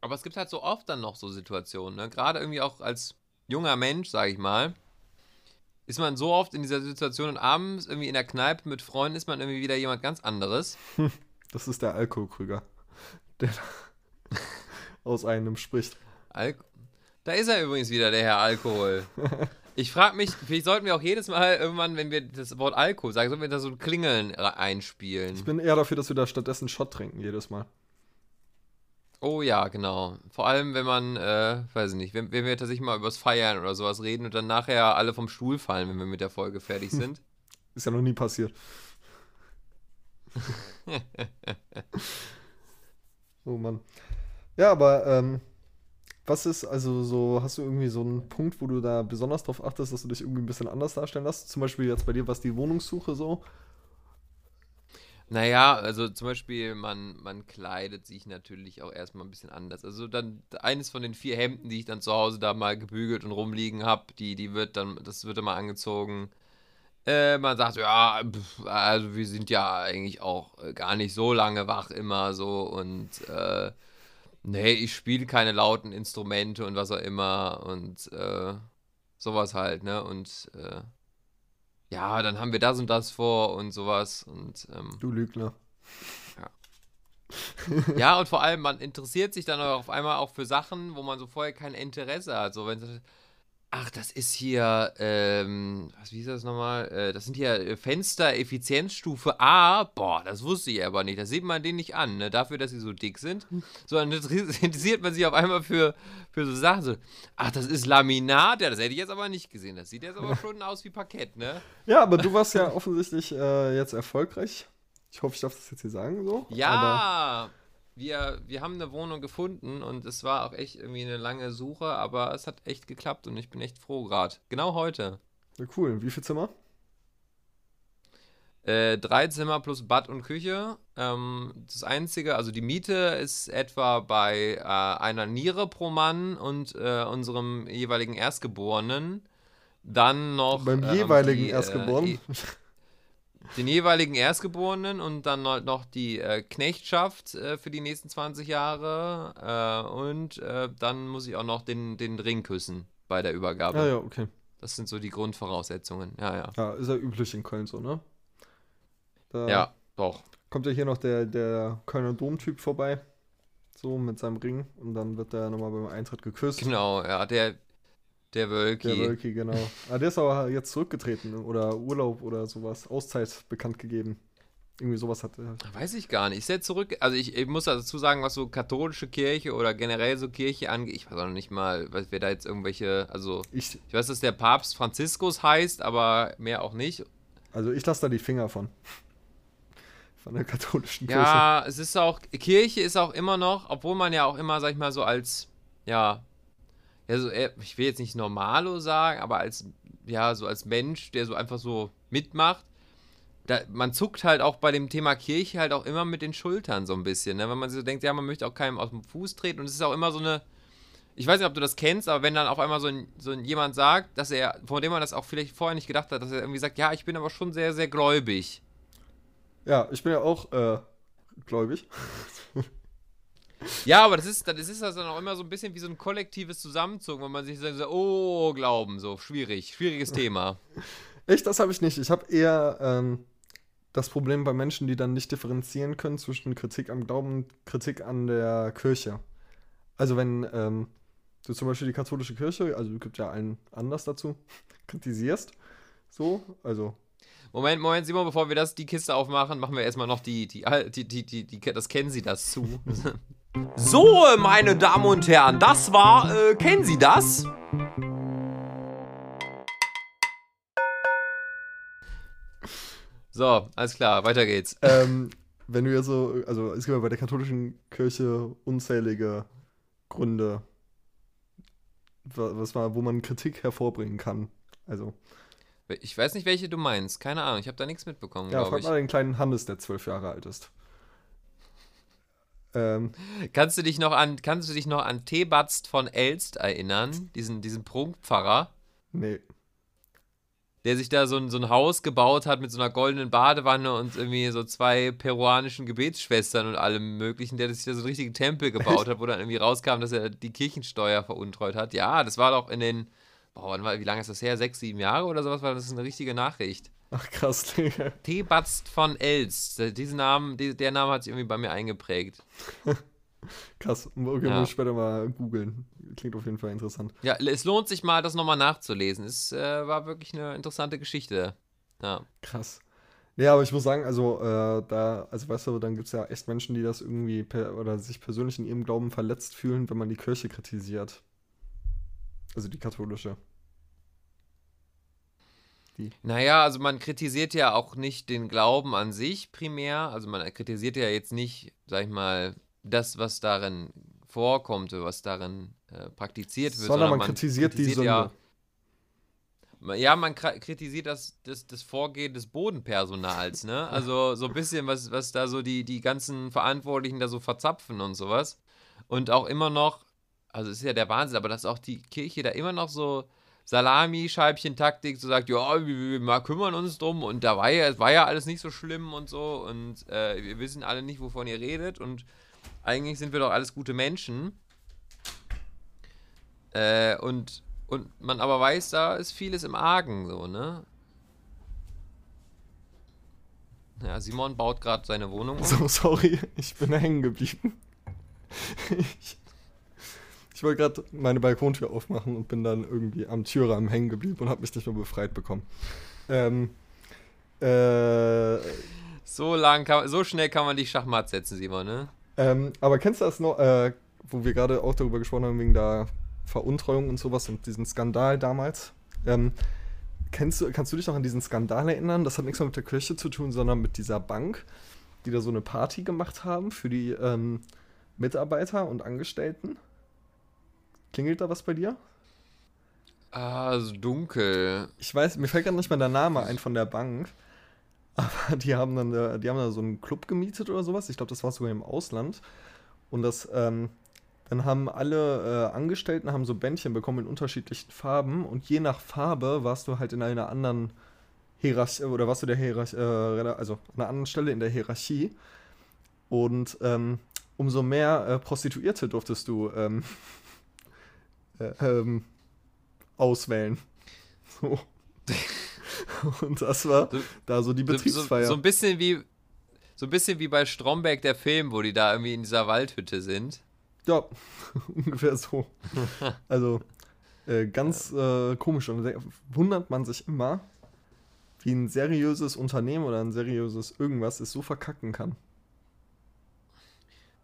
Aber es gibt halt so oft dann noch so Situationen, ne? Gerade irgendwie auch als junger Mensch, sag ich mal, ist man so oft in dieser Situation und abends irgendwie in der Kneipe mit Freunden ist man irgendwie wieder jemand ganz anderes. Das ist der Alkoholkrüger. der aus einem spricht. Al da ist er übrigens wieder, der Herr Alkohol. Ich frage mich, vielleicht sollten wir auch jedes Mal irgendwann, wenn wir das Wort Alkohol sagen, sollten wir da so ein Klingeln einspielen. Ich bin eher dafür, dass wir da stattdessen Shot trinken jedes Mal. Oh ja, genau. Vor allem, wenn man, äh, weiß ich nicht, wenn, wenn wir tatsächlich mal übers Feiern oder sowas reden und dann nachher alle vom Stuhl fallen, wenn wir mit der Folge fertig sind. Ist ja noch nie passiert. oh Mann. Ja, aber ähm, was ist, also so, hast du irgendwie so einen Punkt, wo du da besonders drauf achtest, dass du dich irgendwie ein bisschen anders darstellen lässt? Zum Beispiel jetzt bei dir, was die Wohnungssuche so? Naja, also zum Beispiel, man, man kleidet sich natürlich auch erstmal ein bisschen anders. Also dann eines von den vier Hemden, die ich dann zu Hause da mal gebügelt und rumliegen habe, die, die wird dann, das wird dann mal angezogen. Äh, man sagt, ja, pf, also wir sind ja eigentlich auch äh, gar nicht so lange wach immer so und äh, nee, ich spiele keine lauten Instrumente und was auch immer und äh, sowas halt, ne? Und äh, ja, dann haben wir das und das vor und sowas und ähm, Du Lügner. ja, und vor allem, man interessiert sich dann auch auf einmal auch für Sachen, wo man so vorher kein Interesse hat. So, wenn ach, das ist hier, ähm, was, wie ist das nochmal? Äh, das sind hier äh, Fenster Effizienzstufe A. Boah, das wusste ich aber nicht. Das sieht man denen nicht an, ne? Dafür, dass sie so dick sind. So, dann interessiert man sich auf einmal für, für so Sachen. So, ach, das ist Laminat. Ja, das hätte ich jetzt aber nicht gesehen. Das sieht jetzt aber schon aus wie Parkett, ne? Ja, aber du warst ja offensichtlich äh, jetzt erfolgreich. Ich hoffe, ich darf das jetzt hier sagen so. Aber, Ja, wir, wir haben eine Wohnung gefunden und es war auch echt irgendwie eine lange Suche, aber es hat echt geklappt und ich bin echt froh gerade. Genau heute. ja, cool. Wie viel Zimmer? Äh, drei Zimmer plus Bad und Küche. Ähm, das Einzige, also die Miete ist etwa bei äh, einer Niere pro Mann und äh, unserem jeweiligen Erstgeborenen. Dann noch. Beim ähm, jeweiligen die, äh, Erstgeborenen. den jeweiligen Erstgeborenen und dann halt noch die äh, Knechtschaft äh, für die nächsten 20 Jahre. Äh, und äh, dann muss ich auch noch den, den Ring küssen bei der Übergabe. ah ja, okay. Das sind so die Grundvoraussetzungen. Ja, ja. Ja, ist ja üblich in Köln so, ne? Da Ja, doch. kommt ja hier noch der, der Kölner Domtyp vorbei. So, mit seinem Ring. Und dann wird der nochmal beim Eintritt geküsst. Genau, ja, der, der Wölki. Der Wölki, genau. Ah, der ist aber jetzt zurückgetreten oder Urlaub oder sowas, Auszeit bekannt gegeben. Irgendwie sowas hat er. Weiß ich gar nicht. Ist er zurück? Also ich, ich muss dazu sagen, was so katholische Kirche oder generell so Kirche angeht, ich weiß auch noch nicht mal, was wer da jetzt irgendwelche, also Ich, ich weiß, dass der Papst Franziskus heißt, aber mehr auch nicht. also ich lasse da die Finger von. Von der katholischen Kirche. Ja, es ist auch, Kirche ist auch immer noch, obwohl man ja auch immer, sag ich mal, so als, ja, ja, so, eher- ich will jetzt nicht Normalo sagen, aber als, ja, so als Mensch, der so einfach so mitmacht, da, man zuckt halt auch bei dem Thema Kirche halt auch immer mit den Schultern so ein bisschen, ne? wenn man so denkt, ja, man möchte auch keinem aus dem Fuß treten und es ist auch immer so eine, ich weiß nicht, ob du das kennst, aber wenn dann auf einmal so, ein, so ein jemand sagt, dass er, von dem man das auch vielleicht vorher nicht gedacht hat, dass er irgendwie sagt, ja, ich bin aber schon sehr, sehr gläubig. Ja, ich bin ja auch äh, gläubig. Ja, aber das ist, das ist das dann auch immer so ein bisschen wie so ein kollektives Zusammenzucken, wenn man sich so, oh, Glauben, so schwierig, schwieriges Thema. Echt, das habe ich nicht. Ich habe eher ähm, das Problem bei Menschen, die dann nicht differenzieren können zwischen Kritik am Glauben und Kritik an der Kirche. Also wenn ähm, du zum Beispiel die katholische Kirche, also es gibt ja einen Anlass dazu, kritisierst, so, also Moment, Moment, Simon, bevor wir das, die Kiste aufmachen, machen wir erstmal noch die, die, die, die, die, die, das kennen Sie das zu. So, meine Damen und Herren, das war, äh, kennen Sie das? So, alles klar, weiter geht's. ähm, wenn du ja so, also es gibt ja bei der katholischen Kirche unzählige Gründe, wa- was war, wo man Kritik hervorbringen kann. Also, Ich weiß nicht, welche du meinst. Keine Ahnung, ich habe da nichts mitbekommen, ja, frag ich. mal den kleinen Hannes, der zwölf Jahre alt ist. Ähm, Kannst du dich noch an, kannst du dich noch an Thebatzt von Elst erinnern? Diesen, diesen Prunkpfarrer? nee. der sich da so ein, so ein Haus gebaut hat mit so einer goldenen Badewanne und irgendwie so zwei peruanischen Gebetsschwestern und allem möglichen, der sich da so einen richtigen Tempel gebaut hat, wo dann irgendwie rauskam, dass er die Kirchensteuer veruntreut hat. Ja, das war doch in den, boah, wie lange ist das her? Sechs, sieben Jahre oder sowas? War das eine richtige Nachricht. Ach krass, Digga. Thebatzt von Elst. Diesen Namen, der Name hat sich irgendwie bei mir eingeprägt. Krass. Okay, Ja. muss ich später mal googeln. Klingt auf jeden Fall interessant. Ja, es lohnt sich mal, das nochmal nachzulesen. Es äh, war wirklich eine interessante Geschichte. Ja. Krass. Ja, aber ich muss sagen, also äh, da, also weißt du, dann gibt es ja echt Menschen, die das irgendwie per, oder sich persönlich in ihrem Glauben verletzt fühlen, wenn man die Kirche kritisiert. Also die katholische. Naja, also man kritisiert ja auch nicht den Glauben an sich primär. Also man kritisiert ja jetzt nicht, sag ich mal, das, was darin vorkommt, was darin äh, praktiziert wird. Sondern man kritisiert die Ja, Sünde. ja, man kra- kritisiert das, das, das Vorgehen des Bodenpersonals, ne? Also so ein bisschen, was, was da so die, die ganzen Verantwortlichen da so verzapfen und sowas. Und auch immer noch, also es ist ja der Wahnsinn, aber dass auch die Kirche da immer noch so Salami-Scheibchen-Taktik so sagt, ja, wir, wir kümmern uns drum und da war ja, es war ja alles nicht so schlimm und so und äh, wir wissen alle nicht, wovon ihr redet und eigentlich sind wir doch alles gute Menschen. Äh, und, und man aber weiß, da ist vieles im Argen, so, ne? Ja, Simon baut gerade seine Wohnung um. So, sorry, ich bin hängen geblieben. Ich, ich wollte gerade meine Balkontür aufmachen und bin dann irgendwie am Türrahmen hängen geblieben und habe mich nicht mehr befreit bekommen. Ähm, äh, So lang, kann, so schnell kann man dich Schachmatt setzen, Simon, ne? ähm, aber kennst du das noch, äh, wo wir gerade auch darüber gesprochen haben, wegen der Veruntreuung und sowas und diesen Skandal damals? Ähm, kennst du, kannst du dich noch an diesen Skandal erinnern? Das hat nichts mehr mit der Kirche zu tun, sondern mit dieser Bank, die da so eine Party gemacht haben für die ähm, Mitarbeiter und Angestellten. Klingelt da was bei dir? Ah, so dunkel. Ich weiß, mir fällt gerade nicht mehr der Name ein von der Bank. Aber die haben dann, äh, die haben da so einen Club gemietet oder sowas. Ich glaube, das war sogar im Ausland. Und das, ähm, dann haben alle äh, Angestellten haben so Bändchen bekommen in unterschiedlichen Farben und je nach Farbe warst du halt in einer anderen Hierarchie oder warst du der Hierarchie, äh, also an einer anderen Stelle in der Hierarchie. Und ähm, umso mehr äh, Prostituierte durftest du ähm, äh, ähm, auswählen. So. Und das war So- da so die So, so, Betriebsfeier. so ein bisschen wie so ein bisschen wie bei Stromberg der Film, wo die da irgendwie in dieser Waldhütte sind. Ja, ungefähr so. Also äh, ganz äh, komisch. Und wundert man sich immer, wie ein seriöses Unternehmen oder ein seriöses irgendwas es so verkacken kann.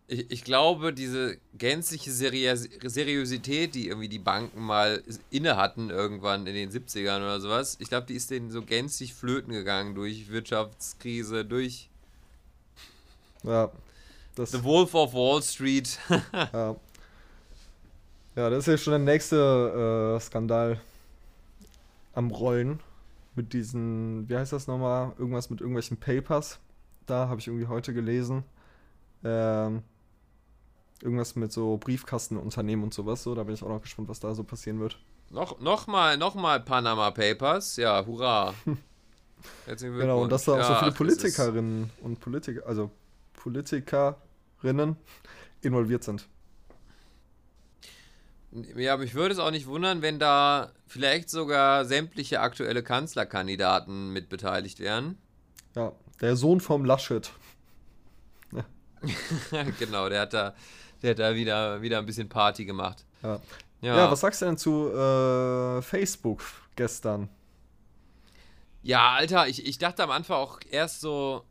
Ich, ich glaube, diese gänzliche Seriös Seriosität, die irgendwie die Banken mal inne hatten irgendwann in den 70ern oder sowas, ich glaube, die ist denen so gänzlich flöten gegangen durch Wirtschaftskrise, durch Ja, das, The Wolf of Wall Street. ja. ja, das ist ja schon der nächste äh, Skandal am Rollen. Mit diesen, wie heißt das nochmal? Irgendwas mit irgendwelchen Papers. Da habe ich irgendwie heute gelesen. Ähm, irgendwas mit so Briefkastenunternehmen und sowas. So, da bin ich auch noch gespannt, was da so passieren wird. noch, noch mal, noch mal Panama Papers. Ja, hurra. Genau, und dass da auch so Ja, viele das ist- Politikerinnen und Politiker, also Politikerinnen involviert sind. Ja, mich würde es auch nicht wundern, wenn da vielleicht sogar sämtliche aktuelle Kanzlerkandidaten mit beteiligt wären. Ja, der Sohn vom Laschet. genau, der hat da, der hat da wieder, wieder ein bisschen Party gemacht. Ja. Ja, Ja, was sagst du denn zu äh, Facebook gestern? ja Alter, ich, ich dachte am Anfang auch erst so,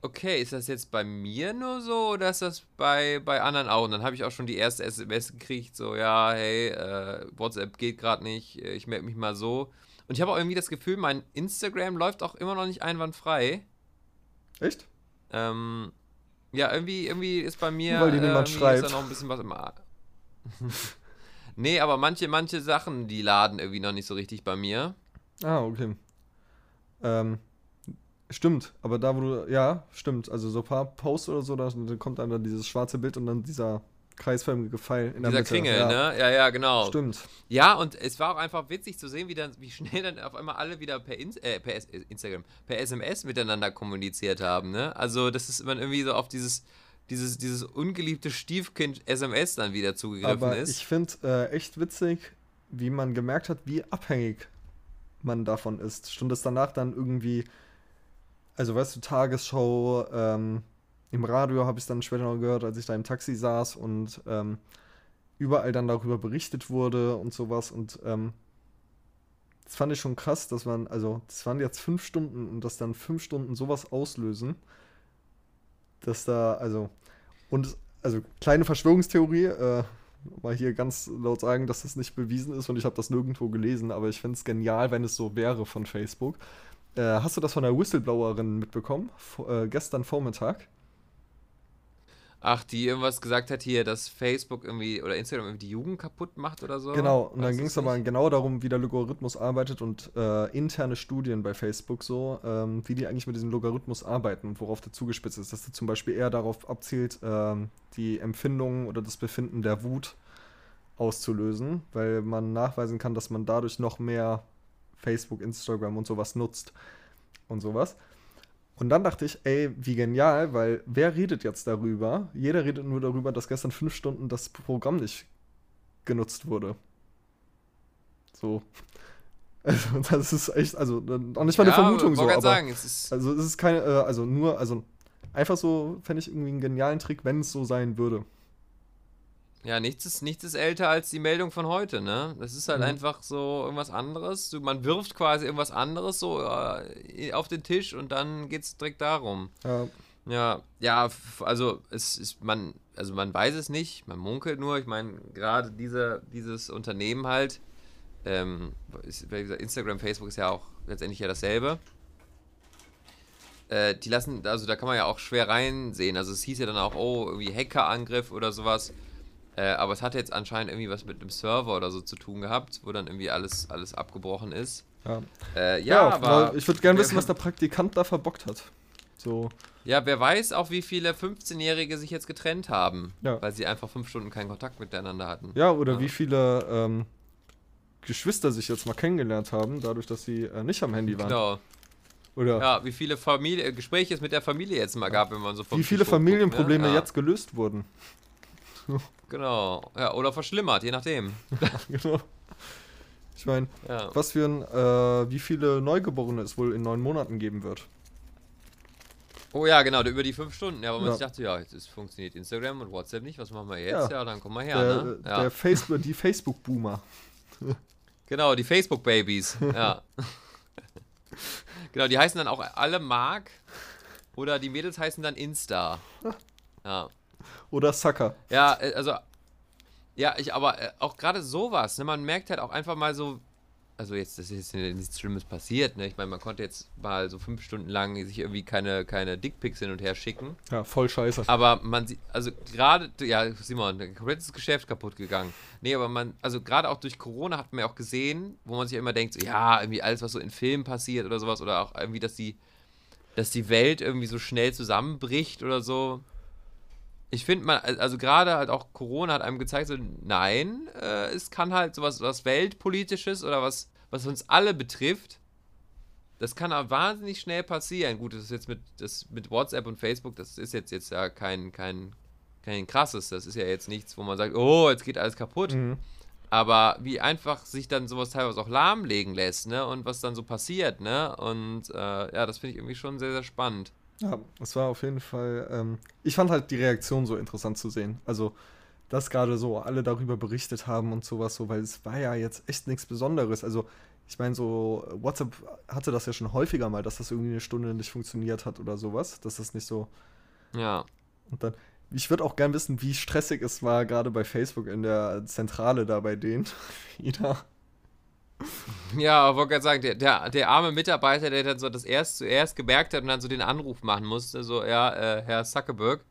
okay, ist das jetzt bei mir nur so oder ist das bei, bei anderen auch? Und dann habe ich auch schon die erste SMS gekriegt, so, ja, hey, äh, WhatsApp geht gerade nicht, äh, ich melde mich mal so. Und ich habe auch irgendwie das Gefühl, mein Instagram läuft auch immer noch nicht einwandfrei. Echt? Ähm, ja, irgendwie, irgendwie ist bei mir. Weil äh, niemand schreibt. Ist da noch ein bisschen was im Ar Nee, aber manche, manche Sachen, die laden irgendwie noch nicht so richtig bei mir. Ah, okay. Ähm, stimmt, aber da, wo du, ja, stimmt. Also so ein paar Posts oder so, da da kommt dann, dann dieses schwarze Bild und dann dieser kreisförmige Pfeil in der Dieser Mitte. Kringel, ja. ne? Ja, ja, genau. Stimmt. Ja, und es war auch einfach witzig zu sehen, wie, dann, wie schnell dann auf einmal alle wieder per, Ins äh, per S Instagram, per SMS miteinander kommuniziert haben, ne? Also, das ist man irgendwie so auf dieses, dieses, dieses ungeliebte Stiefkind SMS dann wieder zugegriffen Aber ist. ich finde äh, echt witzig, wie man gemerkt hat, wie abhängig man davon ist. Stunde es danach dann irgendwie, also weißt du, Tagesschau, ähm, im Radio habe ich es dann später noch gehört, als ich da im Taxi saß und ähm, überall dann darüber berichtet wurde und sowas. Und ähm, das fand ich schon krass, dass man, also das waren jetzt fünf Stunden und dass dann fünf Stunden sowas auslösen, dass da, also, und, also kleine Verschwörungstheorie, äh, mal hier ganz laut sagen, dass das nicht bewiesen ist und ich habe das nirgendwo gelesen, aber ich finde es genial, wenn es so wäre von Facebook. Äh, hast du das von der Whistleblowerin mitbekommen? Vor, äh, gestern Vormittag? Ach, die irgendwas gesagt hat hier, dass Facebook irgendwie oder Instagram irgendwie die Jugend kaputt macht oder so. Genau, und dann ging es aber genau darum, wie der Logarithmus arbeitet und äh, interne Studien bei Facebook so, ähm, wie die eigentlich mit diesem Logarithmus arbeiten und worauf der zugespitzt ist. Dass der zum Beispiel eher darauf abzielt, ähm, die Empfindungen oder das Befinden der Wut auszulösen, weil man nachweisen kann, dass man dadurch noch mehr Facebook, Instagram und sowas nutzt und sowas. Und dann dachte ich, ey, wie genial, weil wer redet jetzt darüber? Jeder redet nur darüber, dass gestern fünf Stunden das Programm nicht genutzt wurde. So. Also, das ist echt, also, auch nicht mal eine ja, Vermutung so, wollte aber. sagen, es ist, Also, es ist keine, äh, also nur, also, einfach so, fände ich irgendwie einen genialen Trick, wenn es so sein würde. Ja, nichts ist, nichts ist älter als die Meldung von heute, ne? Das ist halt Mhm. einfach so irgendwas anderes. Man wirft quasi irgendwas anderes so äh, auf den Tisch und dann geht's direkt darum. Ja, Ja, ja, also es ist man, also man weiß es nicht, man munkelt nur. Ich meine, gerade diese, dieses Unternehmen halt, ähm, ist, Instagram, Facebook ist ja auch letztendlich ja dasselbe. Äh, die lassen, also da kann man ja auch schwer reinsehen. Also es hieß ja dann auch, oh, irgendwie Hackerangriff oder sowas. Äh, aber es hat jetzt anscheinend irgendwie was mit einem Server oder so zu tun gehabt, wo dann irgendwie alles, alles abgebrochen ist. ja. Äh, ja, aber. genau. ich würde gerne wissen, was der Praktikant da verbockt hat. So, Ja, wer weiß auch, wie viele 15-Jährige sich jetzt getrennt haben, Ja. weil sie einfach fünf Stunden keinen Kontakt miteinander hatten. ja, oder Ja. wie viele ähm, Geschwister sich jetzt mal kennengelernt haben, dadurch, dass sie äh, nicht am Handy waren. Genau. Oder Ja, wie viele Familie, Gespräche es mit der Familie jetzt mal gab, wenn man so wie viele Familienprobleme ne? ja, jetzt gelöst wurden. Genau. Ja, oder verschlimmert, je nachdem. genau. Ich meine, Ja. was für ein, äh, wie viele Neugeborene es wohl in neun Monaten geben wird. Oh ja, genau, über die fünf Stunden. Ja, aber man Ja. sich dachte, ja, jetzt funktioniert Instagram und WhatsApp nicht, was machen wir jetzt? Ja. Ja, dann kommen wir her, der, ne? der Ja. Facebook, die Facebook-Boomer. Genau, die Facebook-Babys. ja. genau, die heißen dann auch alle Mark oder die Mädels heißen dann Insta. Ja. Oder Sucker. Ja, äh, also, ja, ich, aber äh, auch gerade sowas, ne, man merkt halt auch einfach mal so, also jetzt, das ist jetzt nichts Schlimmes passiert, ne, ich meine, man konnte jetzt mal so fünf Stunden lang sich irgendwie keine, keine Dickpics hin und her schicken, Ja, voll scheiße. aber man sieht, also gerade, ja, Simon, ein komplettes Geschäft kaputt gegangen. Nee, aber man, also gerade auch durch Corona hat man ja auch gesehen, wo man sich ja immer denkt, so, ja, irgendwie alles, was so in Filmen passiert oder sowas, oder auch irgendwie, dass die, dass die Welt irgendwie so schnell zusammenbricht oder so. Ich finde man, also gerade halt auch Corona hat einem gezeigt, so, nein, äh, es kann halt sowas was Weltpolitisches oder was, was uns alle betrifft, das kann auch wahnsinnig schnell passieren. Gut, das ist jetzt mit, das, mit WhatsApp und Facebook, das ist jetzt, jetzt ja kein, kein, kein krasses, das ist ja jetzt nichts, wo man sagt, oh, jetzt geht alles kaputt. Mhm. Aber wie einfach sich dann sowas teilweise auch lahmlegen lässt, ne? Und was dann so passiert, ne? Und äh, ja, das finde ich irgendwie schon sehr, sehr spannend. Ja, es war auf jeden Fall. Ähm, ich fand halt die Reaktion so interessant zu sehen. Also, dass gerade so alle darüber berichtet haben und sowas, so, weil es war ja jetzt echt nichts Besonderes. Also, ich meine, so WhatsApp hatte das ja schon häufiger mal, dass das irgendwie eine Stunde nicht funktioniert hat oder sowas. Dass das nicht so. Ja. Und dann. Ich würde auch gern wissen, wie stressig es war, gerade bei Facebook in der Zentrale da bei denen. Wieder. Ja, aber wollte gerade sagen, der, der, der arme Mitarbeiter, der dann so das erst zuerst gemerkt hat und dann so den Anruf machen musste, so, ja, äh, Herr Zuckerberg,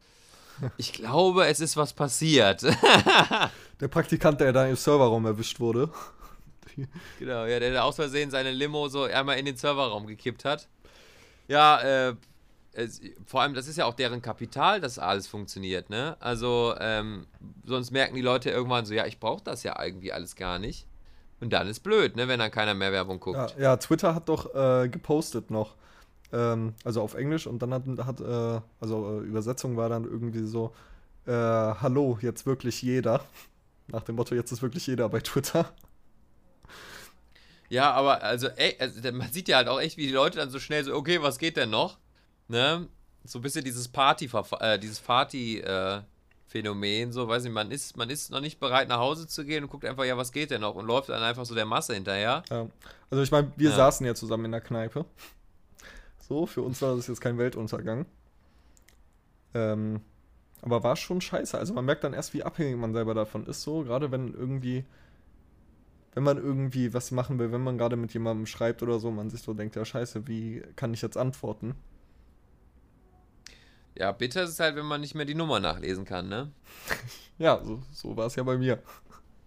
ich glaube, es ist was passiert. Der Praktikant, der da im Serverraum erwischt wurde. genau, ja, der da aus Versehen seine Limo so einmal in den Serverraum gekippt hat. Ja, äh, es, vor allem, das ist ja auch deren Kapital, dass alles funktioniert, ne? Also, ähm, sonst merken die Leute irgendwann so, ja, ich brauche das ja irgendwie alles gar nicht. Und dann ist blöd, ne, wenn dann keiner mehr Werbung guckt. Ja, ja, Twitter hat doch äh, gepostet noch. Ähm, also auf Englisch und dann hat, hat äh, also äh, Übersetzung war dann irgendwie so, äh, hallo, jetzt wirklich jeder. Nach dem Motto, jetzt ist wirklich jeder bei Twitter. Ja, aber also, ey, also, man sieht ja halt auch echt, wie die Leute dann so schnell so, okay, was geht denn noch? Ne? so ein bisschen dieses Party, äh, dieses Party, äh, Phänomen, so, weiß ich, man ist, man ist noch nicht bereit nach Hause zu gehen und guckt einfach, ja, was geht denn noch und läuft dann einfach so der Masse hinterher. Ja. Also ich meine, wir Ja. saßen ja zusammen in der Kneipe. So, für uns war das jetzt kein Weltuntergang. Ähm, aber war schon scheiße. Also man merkt dann erst, wie abhängig man selber davon ist, so, gerade wenn irgendwie, wenn man irgendwie was machen will, wenn man gerade mit jemandem schreibt oder so, man sich so denkt, ja scheiße, wie kann ich jetzt antworten? Ja, bitter ist es halt, wenn man nicht mehr die Nummer nachlesen kann, ne? Ja, so, so war es ja bei mir.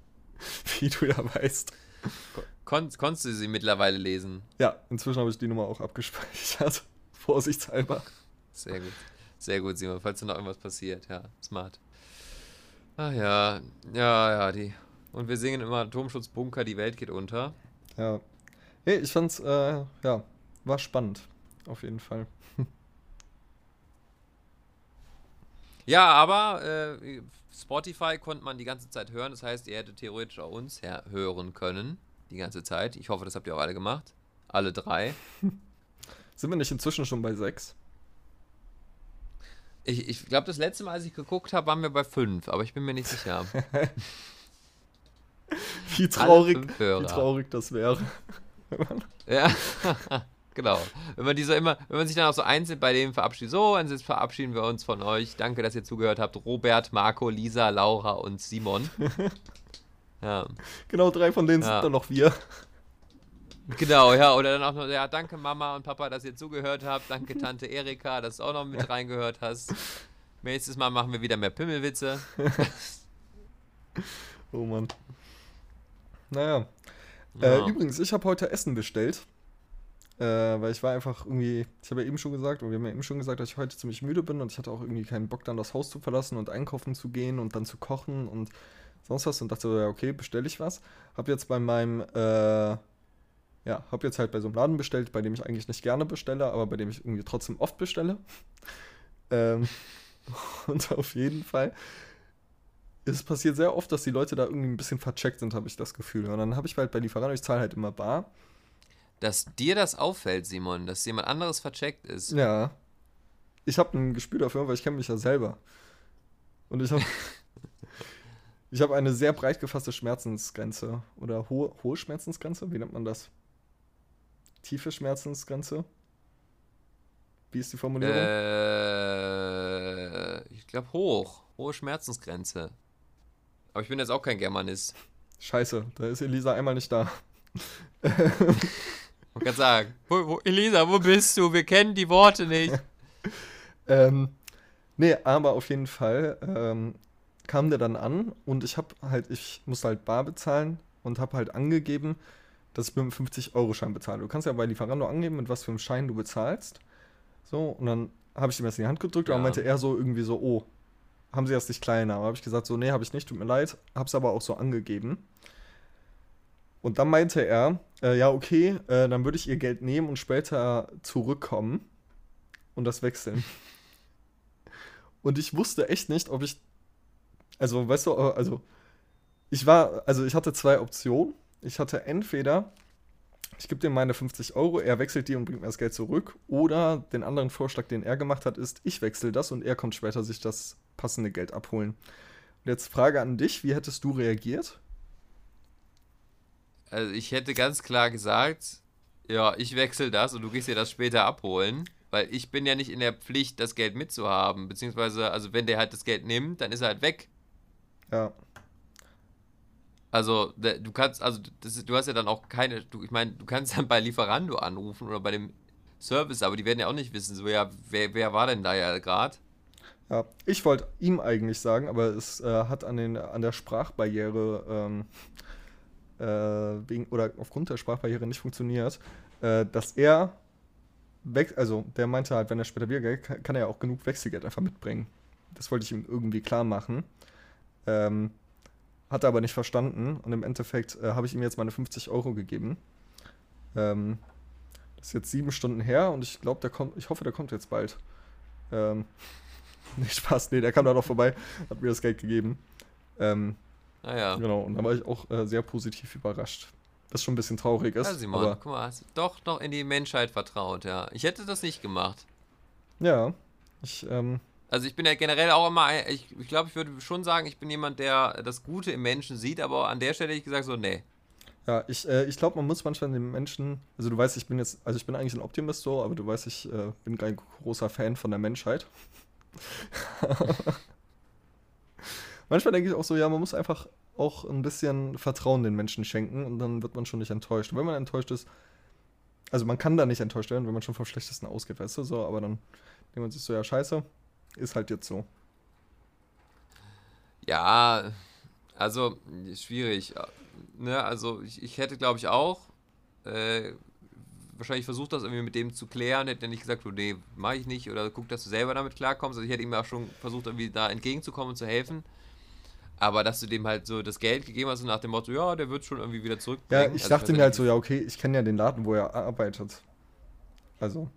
Wie du ja weißt. Kon konntest du sie mittlerweile lesen? Ja, inzwischen habe ich die Nummer auch abgespeichert. Vorsichtshalber. Sehr gut. Sehr gut, Simon, falls da noch irgendwas passiert. Ja, smart. Ach ja, ja, ja, die. Und wir singen immer Atomschutzbunker, die Welt geht unter. Ja. Nee, ich fand's, äh, ja, war spannend. Auf jeden Fall. Ja, aber äh, Spotify konnte man die ganze Zeit hören. Das heißt, ihr hättet theoretisch auch uns hören können. Die ganze Zeit. Ich hoffe, das habt ihr auch alle gemacht. Alle drei. Sind wir nicht inzwischen schon bei sechs? Ich, ich glaube, das letzte Mal, als ich geguckt habe, waren wir bei fünf, aber ich bin mir nicht sicher. Wie traurig, wie traurig das wäre. Ja, genau. Wenn man diese immer, wenn man sich dann auch so einzeln bei denen verabschiedet, so, und jetzt verabschieden wir uns von euch. Danke, dass ihr zugehört habt. Robert, Marco, Lisa, Laura und Simon. Ja, Genau drei von denen Ja. sind dann noch wir. genau, ja. Oder dann auch noch, ja, danke Mama und Papa, dass ihr zugehört habt. Danke Tante Erika, dass du auch noch mit reingehört hast. Nächstes Mal machen wir wieder mehr Pimmelwitze. Oh Mann. Naja. Ja. Äh, übrigens, ich habe heute Essen bestellt. Äh, weil ich war einfach irgendwie, ich habe ja eben schon gesagt, oder wir haben ja eben schon gesagt, dass ich heute ziemlich müde bin und ich hatte auch irgendwie keinen Bock, dann das Haus zu verlassen und einkaufen zu gehen und dann zu kochen und sonst was und dachte, ja, okay, bestelle ich was. Hab jetzt bei meinem, äh, ja, hab jetzt halt bei so einem Laden bestellt, bei dem ich eigentlich nicht gerne bestelle, aber bei dem ich irgendwie trotzdem oft bestelle. ähm, und auf jeden Fall es passiert sehr oft, dass die Leute da irgendwie ein bisschen vercheckt sind, habe ich das Gefühl. Und dann habe ich halt bei Lieferando, ich zahle halt immer bar. Dass dir das auffällt, Simon, dass jemand anderes vercheckt ist. Ja. Ich habe ein Gespür dafür, weil ich kenne mich ja selber. Und ich habe ich habe eine sehr breit gefasste Schmerzensgrenze. Oder hohe, hohe Schmerzensgrenze? Wie nennt man das? Tiefe Schmerzensgrenze? Wie ist die Formulierung? Äh, ich glaube hoch. Hohe Schmerzensgrenze. Aber ich bin jetzt auch kein Germanist. Scheiße, da ist Elisa einmal nicht da. Man kann sagen, wo, wo, Elisa, wo bist du? Wir kennen die Worte nicht. Ähm, nee, aber auf jeden Fall ähm, kam der dann an und ich habe halt, ich musste halt bar bezahlen und habe halt angegeben, dass ich mit einem 50-Euro-Schein bezahle. Du kannst ja bei Lieferando angeben, mit was für einem Schein du bezahlst. So, und dann habe ich ihm das in die Hand gedrückt und Ja. dann meinte er so irgendwie so, oh, haben sie das nicht kleiner? Aber habe ich gesagt, so, nee, habe ich nicht, tut mir leid, habe es aber auch so angegeben. Und dann meinte er, äh, ja, okay, äh, dann würde ich ihr Geld nehmen und später zurückkommen und das wechseln. Und ich wusste echt nicht, ob ich. Also, weißt du, also. Ich war. Also, ich hatte zwei Optionen. Ich hatte entweder. Ich gebe dem meine 50 Euro, er wechselt die und bringt mir das Geld zurück. Oder den anderen Vorschlag, den er gemacht hat, ist, ich wechsle das und er kommt später sich das passende Geld abholen. Und jetzt Frage an dich: Wie hättest du reagiert? Also ich hätte ganz klar gesagt, ja, ich wechsle das und du gehst dir das später abholen. Weil ich bin ja nicht in der Pflicht, das Geld mitzuhaben. Beziehungsweise, also wenn der halt das Geld nimmt, dann ist er halt weg. Ja. Also, du kannst, also das du hast ja dann auch keine, du, ich meine, du kannst dann bei Lieferando anrufen oder bei dem Service, aber die werden ja auch nicht wissen, so ja, wer, wer war denn da ja gerade? Ja, ich wollte ihm eigentlich sagen, aber es äh, hat an, den, an der Sprachbarriere ähm, äh, wegen, oder aufgrund der Sprachbarriere nicht funktioniert, äh, dass er also der meinte halt, wenn er später wieder Geld kann, kann er ja auch genug Wechselgeld einfach mitbringen. Das wollte ich ihm irgendwie klar machen. Ähm, hat er aber nicht verstanden und im Endeffekt äh, habe ich ihm jetzt meine 50 Euro gegeben. Ähm, das ist jetzt sieben Stunden her und ich glaube, der kommt, ich hoffe, der kommt jetzt bald. Ähm, Nee, Spaß, nee, der kam da noch vorbei, hat mir das Geld gegeben. Ähm, Naja. genau, und da war ich auch äh, sehr positiv überrascht. Was schon ein bisschen traurig ist. Ja, Simon, aber guck mal, hast doch noch in die Menschheit vertraut, ja. Ich hätte das nicht gemacht. ja, Ich, ähm, Also ich bin ja generell auch immer, ich, ich glaube, ich würde schon sagen, ich bin jemand, der das Gute im Menschen sieht, aber an der Stelle hätte ich gesagt so, nee. ja, ich, äh, ich glaube, man muss manchmal den Menschen, also du weißt, ich bin jetzt, also ich bin eigentlich ein Optimist so, aber du weißt, ich äh, bin kein großer Fan von der Menschheit. manchmal denke ich auch so, ja, man muss einfach auch ein bisschen Vertrauen den Menschen schenken und dann wird man schon nicht enttäuscht. Und wenn man enttäuscht ist, also man kann da nicht enttäuscht werden, wenn man schon vom Schlechtesten ausgeht, weißt du, so, aber dann denkt man sich so, ja, scheiße, ist halt jetzt so. Ja, also schwierig. Ne, also ich, ich hätte, glaube ich, auch äh, wahrscheinlich versucht, das irgendwie mit dem zu klären. Hätte er nicht gesagt, oh, nee, mach ich nicht. Oder guck, dass du selber damit klarkommst. Also ich hätte ihm auch schon versucht, irgendwie da entgegenzukommen und zu helfen. Aber dass du dem halt so das Geld gegeben hast und nach dem Motto, ja, der wird schon irgendwie wieder Ja, zurückbringen. ich Also dachte mir ja halt so, ja, okay, ich kenne ja den Laden, wo er arbeitet. Also,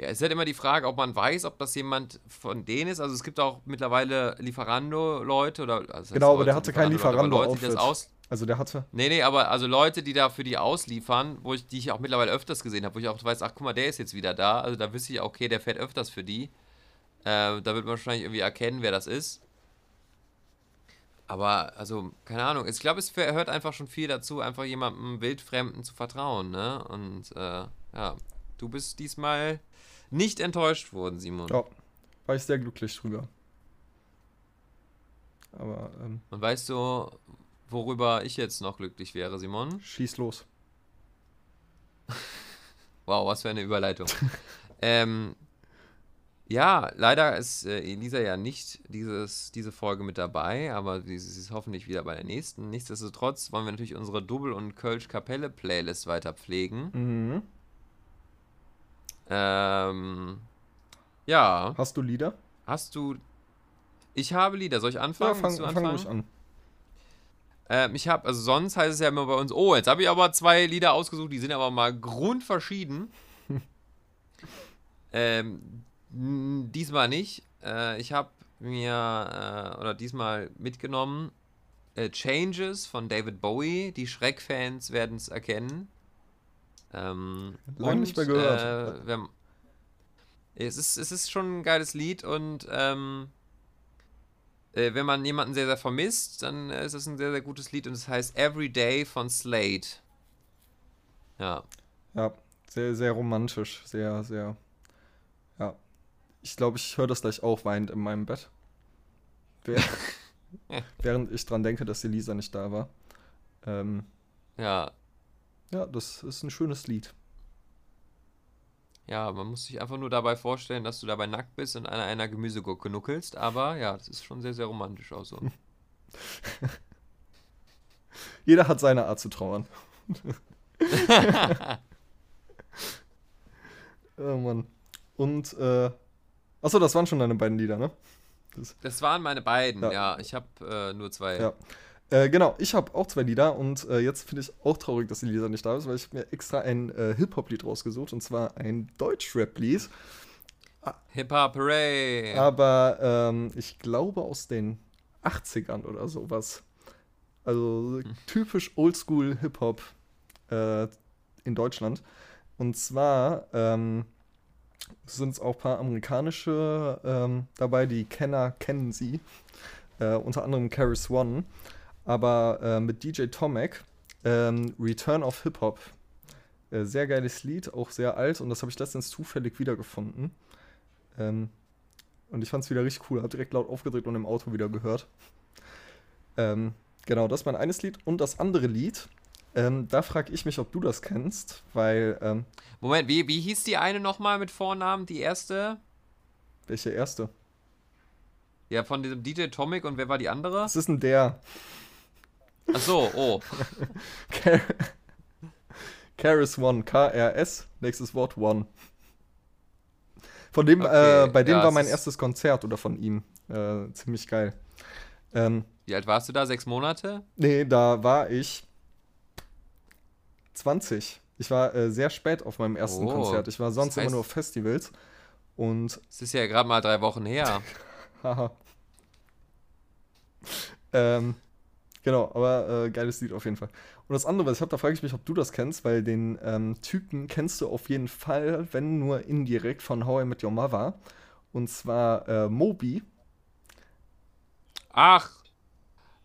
Ja, es ist halt immer die Frage, ob man weiß, ob das jemand von denen ist. Also es gibt auch mittlerweile Lieferando-Leute oder. Also Genau, aber der Leute, hatte kein Leute, Lieferando-Outfit. aus. also der hatte, Nee, nee, aber also Leute, die da für die ausliefern, wo ich, die ich auch mittlerweile öfters gesehen habe, wo ich auch weiß, ach guck mal, der ist jetzt wieder da. Also da wüsste ich, okay, der fährt öfters für die. Äh, da wird man wahrscheinlich irgendwie erkennen, wer das ist. Aber, also, keine Ahnung. Ich glaube, es hört einfach schon viel dazu, einfach jemandem Wildfremden zu vertrauen, ne? Und, äh, ja, du bist diesmal nicht enttäuscht worden, Simon. ja, war ich sehr glücklich drüber. Aber, ähm, Und weißt du, worüber ich jetzt noch glücklich wäre, Simon? schieß los. Wow, was für eine Überleitung. ähm, ja, leider ist äh, Elisa ja nicht dieses, diese Folge mit dabei, aber sie, ist hoffentlich wieder bei der nächsten. Nichtsdestotrotz wollen wir natürlich unsere Double- und Kölsch-Kapelle-Playlist weiter pflegen. Mhm. Ähm, ja, Hast du Lieder? hast du. Ich habe Lieder. Soll ich anfangen? Ja, fang, du fang anfangen? ruhig an. Ähm, ich habe, also sonst heißt es ja immer bei uns, oh, jetzt habe ich aber zwei Lieder ausgesucht, die sind aber mal grundverschieden. ähm, diesmal nicht. Äh, ich habe mir, äh, oder diesmal mitgenommen, äh, Changes von David Bowie. Die Schreck-Fans werden es erkennen. Ähm, Lange nicht mehr gehört. Äh, wenn, es, ist, es ist schon ein geiles Lied und ähm, äh, wenn man jemanden sehr, sehr vermisst, dann ist es ein sehr, sehr gutes Lied und es heißt Everyday von Slade. Ja. Ja, sehr, sehr romantisch. Sehr, sehr. Ich glaube, ich höre das gleich auch weinend in meinem Bett. Während ich dran denke, dass Elisa nicht da war. Ähm, Ja. ja, das ist ein schönes Lied. Ja, man muss sich einfach nur dabei vorstellen, dass du dabei nackt bist und an einer Gemüsegurke nuckelst, aber ja, das ist schon sehr, sehr romantisch auch so. Jeder hat seine Art zu trauern. oh Mann. Und, äh, achso, das waren schon deine beiden Lieder, ne? Das waren meine beiden, Ja. ja. Ich habe äh, nur zwei. Ja. Äh, genau, ich habe auch zwei Lieder und äh, jetzt finde ich auch traurig, dass die Lisa nicht da ist, weil ich mir extra ein äh, Hip-Hop-Lied rausgesucht und zwar ein Deutsch-Rap-Lied, Hip-Hop, hooray! aber ähm, ich glaube aus den 80ern oder sowas. Also typisch Oldschool Hip-Hop äh, in Deutschland. Und zwar ähm, sind auch ein paar amerikanische ähm, dabei, die Kenner kennen sie. Äh, unter anderem Caris One. Aber äh, mit DJ Tomek, ähm, Return of Hip Hop. Äh, sehr geiles Lied, auch sehr alt und das habe ich letztens zufällig wiedergefunden. Ähm, und ich fand es wieder richtig cool, habe direkt laut aufgedreht und im Auto wieder gehört. Ähm, genau, das ist mein eines Lied. Und das andere Lied, ähm, da frage ich mich, ob du das kennst, weil, ähm, Moment, wie, wie hieß die eine nochmal mit Vornamen? Die erste? welche erste? Ja, von diesem DJ Tomic und wer war die andere? Was ist denn der? Ach so, oh. Car Caris One, K-R-S, nächstes Wort One. Von dem, Okay, äh, bei dem ja, war mein erstes Konzert oder von ihm. Äh, ziemlich geil. Ähm, Wie alt warst du da? Sechs Monate? nee, da war ich 20. Ich war äh, sehr spät auf meinem ersten Oh, Konzert. Ich war sonst das heißt- immer nur auf Festivals. Und Es ist ja gerade mal drei Wochen her. Ähm, genau, aber äh, geiles Lied auf jeden Fall. Und das andere, was ich habe, da frage ich mich, ob du das kennst, weil den ähm, Typen kennst du auf jeden Fall, wenn nur indirekt von How I Met Your Mother. Und zwar äh, Moby. Ach.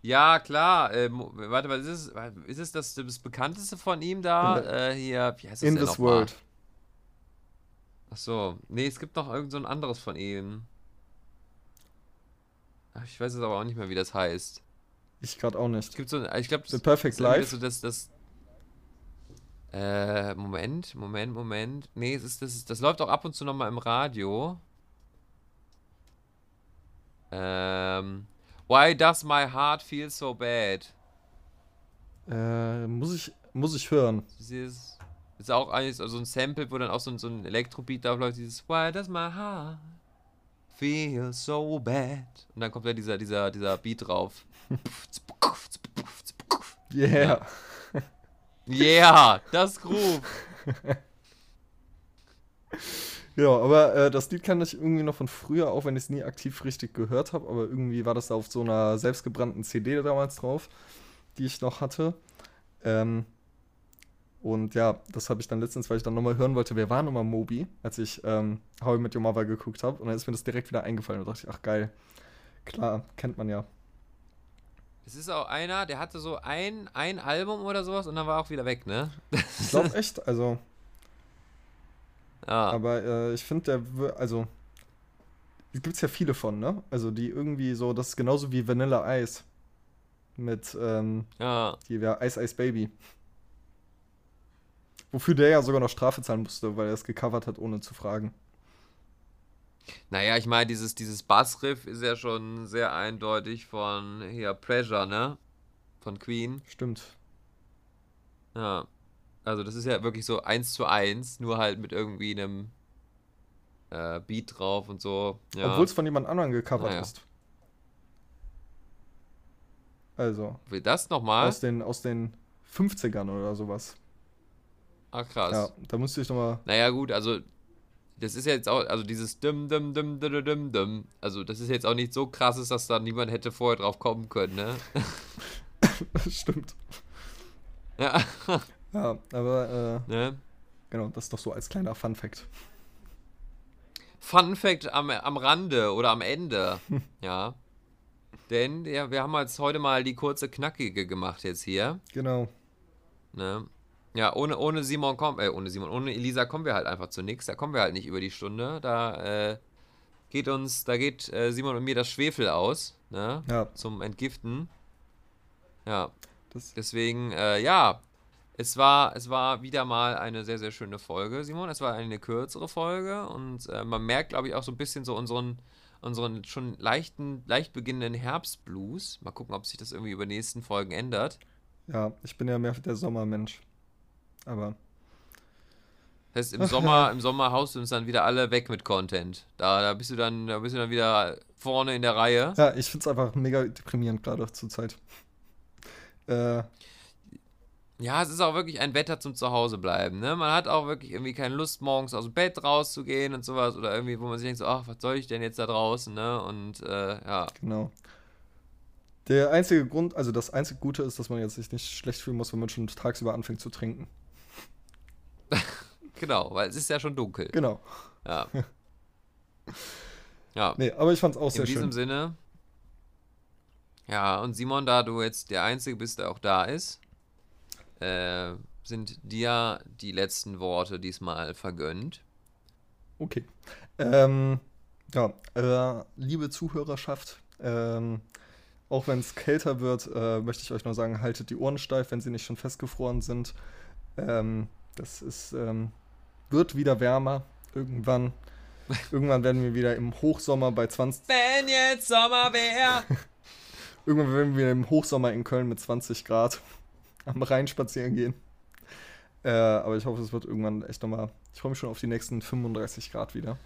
Ja, klar. Äh, Mo- warte, was ist es? Ist es das, das bekannteste von ihm da? Äh, hier, wie heißt das In denn this noch mal? World. Ach so. Nee, es gibt noch irgend so ein anderes von ihm. Ach, ich weiß jetzt aber auch nicht mehr, wie das heißt. Ich gerade auch Es nicht. gibt so ein, ich glaube, The Perfect Life. So das, das, äh, Moment, Moment, Moment. Nee, es ist, das, ist, das läuft auch ab und zu nochmal im Radio. Ähm, Why does my heart feel so bad? Äh, muss, ich, muss ich hören. Dieses, ist auch eigentlich so ein Sample, wo dann auch so ein, so ein Elektrobeat drauf läuft, dieses Why does my heart feel so bad? Und dann kommt da dieser, dieser, dieser Beat drauf. Yeah. Yeah, das Groove. Ja, aber äh, das Lied kann ich irgendwie noch von früher, auch wenn ich es nie aktiv richtig gehört habe, aber irgendwie war das da auf so einer selbstgebrannten CD damals drauf, die ich noch hatte. Ähm, und ja, das habe ich dann letztens, weil ich dann nochmal hören wollte, wer war nochmal Moby, als ich ähm, How I Met Your Mother geguckt habe. Und dann ist mir das direkt wieder eingefallen und dachte ich, ach geil, klar, kennt man ja. Es ist auch einer, der hatte so ein, ein Album oder sowas und dann war er auch wieder weg, ne? Ich glaube echt, also, Ja. aber äh, ich finde, der, also, es gibt ja viele von, ne? Also, die irgendwie so, das ist genauso wie Vanilla Ice mit, ähm, ja. Die wäre Ice Ice Baby. Wofür der ja sogar noch Strafe zahlen musste, weil er es gecovert hat, ohne zu fragen. Naja, ich meine, dieses, dieses Bassriff ist ja schon sehr eindeutig von hier Pressure, ne? Von Queen. Stimmt. Ja. Also das ist ja wirklich so eins zu eins, nur halt mit irgendwie einem äh, Beat drauf und so. Ja. Obwohl es von jemand anderem gecovert Naja. ist. Also, Will das nochmal? aus den, aus den 50ern oder sowas. Ah, krass. Ja, da musste ich nochmal. Naja, gut, also das ist ja jetzt auch, also dieses Dum Dum Dum Dum Dum Dum, also das ist jetzt auch nicht so krasses, dass da niemand hätte vorher drauf kommen können, ne? Stimmt. ja, Ja, aber äh, ne? genau, das ist doch so als kleiner Fun-Fact. Fun Fact am, am Rande oder am Ende, ja. Denn ja, wir haben jetzt heute mal die kurze Knackige gemacht jetzt hier, Genau. ne? Ja, ohne, ohne Simon kommen, äh, ohne Simon, ohne Elisa kommen wir halt einfach zu nichts. Da kommen wir halt nicht über die Stunde. Da äh, geht uns, da geht äh, Simon und mir das Schwefel aus, ne? Ja, Zum Entgiften. Ja, das, deswegen, äh, ja, es war, es war wieder mal eine sehr, sehr schöne Folge, Simon. Es war eine kürzere Folge und äh, man merkt, glaube ich, auch so ein bisschen so unseren, unseren schon leichten, leicht beginnenden Herbstblues. Mal gucken, ob sich das irgendwie über die nächsten Folgen ändert. ja, ich bin ja mehr der Sommermensch. Aber Das heißt, im Sommer, im Sommer haust du uns dann wieder alle weg mit Content. Da, da bist du dann, da bist du dann wieder vorne in der Reihe. ja, ich finde es einfach mega deprimierend gerade zur Zeit. Äh, Ja, es ist auch wirklich ein Wetter zum Zuhause bleiben. Ne? Man hat auch wirklich irgendwie keine Lust, morgens aus dem Bett rauszugehen und sowas. Oder irgendwie, wo man sich denkt, so, ach, was soll ich denn jetzt da draußen? Ne? Und äh, ja, Genau. Der einzige Grund, also das einzige Gute ist, dass man jetzt sich nicht schlecht fühlen muss, wenn man schon tagsüber anfängt zu trinken. genau, weil es ist ja schon dunkel. Genau. Ja. Ja, Nee, aber ich fand's auch in sehr diesem schön. Sinne. Ja, und Simon, da du jetzt der Einzige bist, der auch da ist, äh, sind dir die letzten Worte diesmal vergönnt. Okay. Ähm, ja, äh, liebe Zuhörerschaft, ähm, auch wenn es kälter wird, äh, möchte ich euch nur sagen, haltet die Ohren steif, wenn sie nicht schon festgefroren sind. Ähm, das ist, ähm, wird wieder wärmer. Irgendwann. Irgendwann werden wir wieder im Hochsommer bei 20. Wenn jetzt Sommer wäre. Irgendwann werden wir im Hochsommer in Köln mit 20 Grad am Rhein spazieren gehen. Äh, aber ich hoffe, es wird irgendwann echt nochmal. Ich freue mich schon auf die nächsten 35 Grad wieder.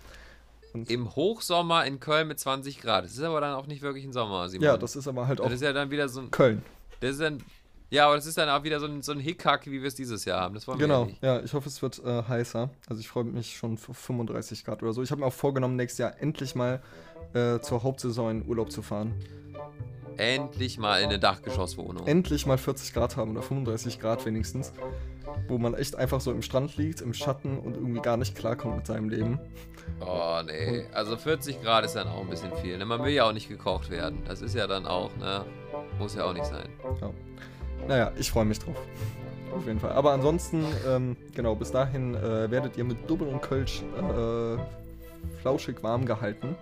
Im Hochsommer in Köln mit 20 Grad. Das ist aber dann auch nicht wirklich ein Sommer, Simon. Ja, das ist aber halt auch das ist ja dann wieder so ein. Köln. Das ist dann. Ja, aber das ist dann auch wieder so ein, so ein Hickhack, wie wir es dieses Jahr haben. Das wollen wir Genau, ja nicht. ja, ich hoffe, es wird äh, heißer. Also ich freue mich schon für 35 Grad oder so. Ich habe mir auch vorgenommen, nächstes Jahr endlich mal äh, zur Hauptsaison in Urlaub zu fahren. Endlich mal in eine Dachgeschosswohnung. endlich mal 40 Grad haben oder 35 Grad wenigstens. Wo man echt einfach so im Strand liegt, im Schatten und irgendwie gar nicht klarkommt mit seinem Leben. Oh, nee. Also 40 Grad ist dann auch ein bisschen viel. Ne? Man will ja auch nicht gekocht werden. Das ist ja dann auch, ne? Muss ja auch nicht sein. Ja. Naja, ich freue mich drauf. Auf jeden Fall. Aber ansonsten, ähm, genau, bis dahin äh, werdet ihr mit Double und Kölsch äh, flauschig warm gehalten.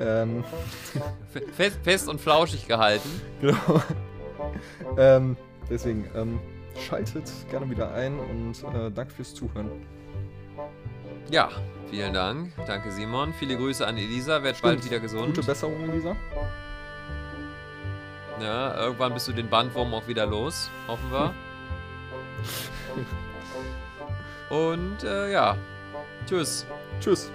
Ähm, Fe- Fest, fest und flauschig gehalten. genau. ähm, deswegen, ähm, schaltet gerne wieder ein und äh, danke fürs Zuhören. Ja, vielen Dank. Danke, Simon. Viele Grüße an Elisa. Werd bald Stimmt. wieder gesund. Gute Besserung, Lisa. Ja, irgendwann bist du den Bandwurm auch wieder los. Hoffen wir. Und äh, ja. Tschüss. Tschüss.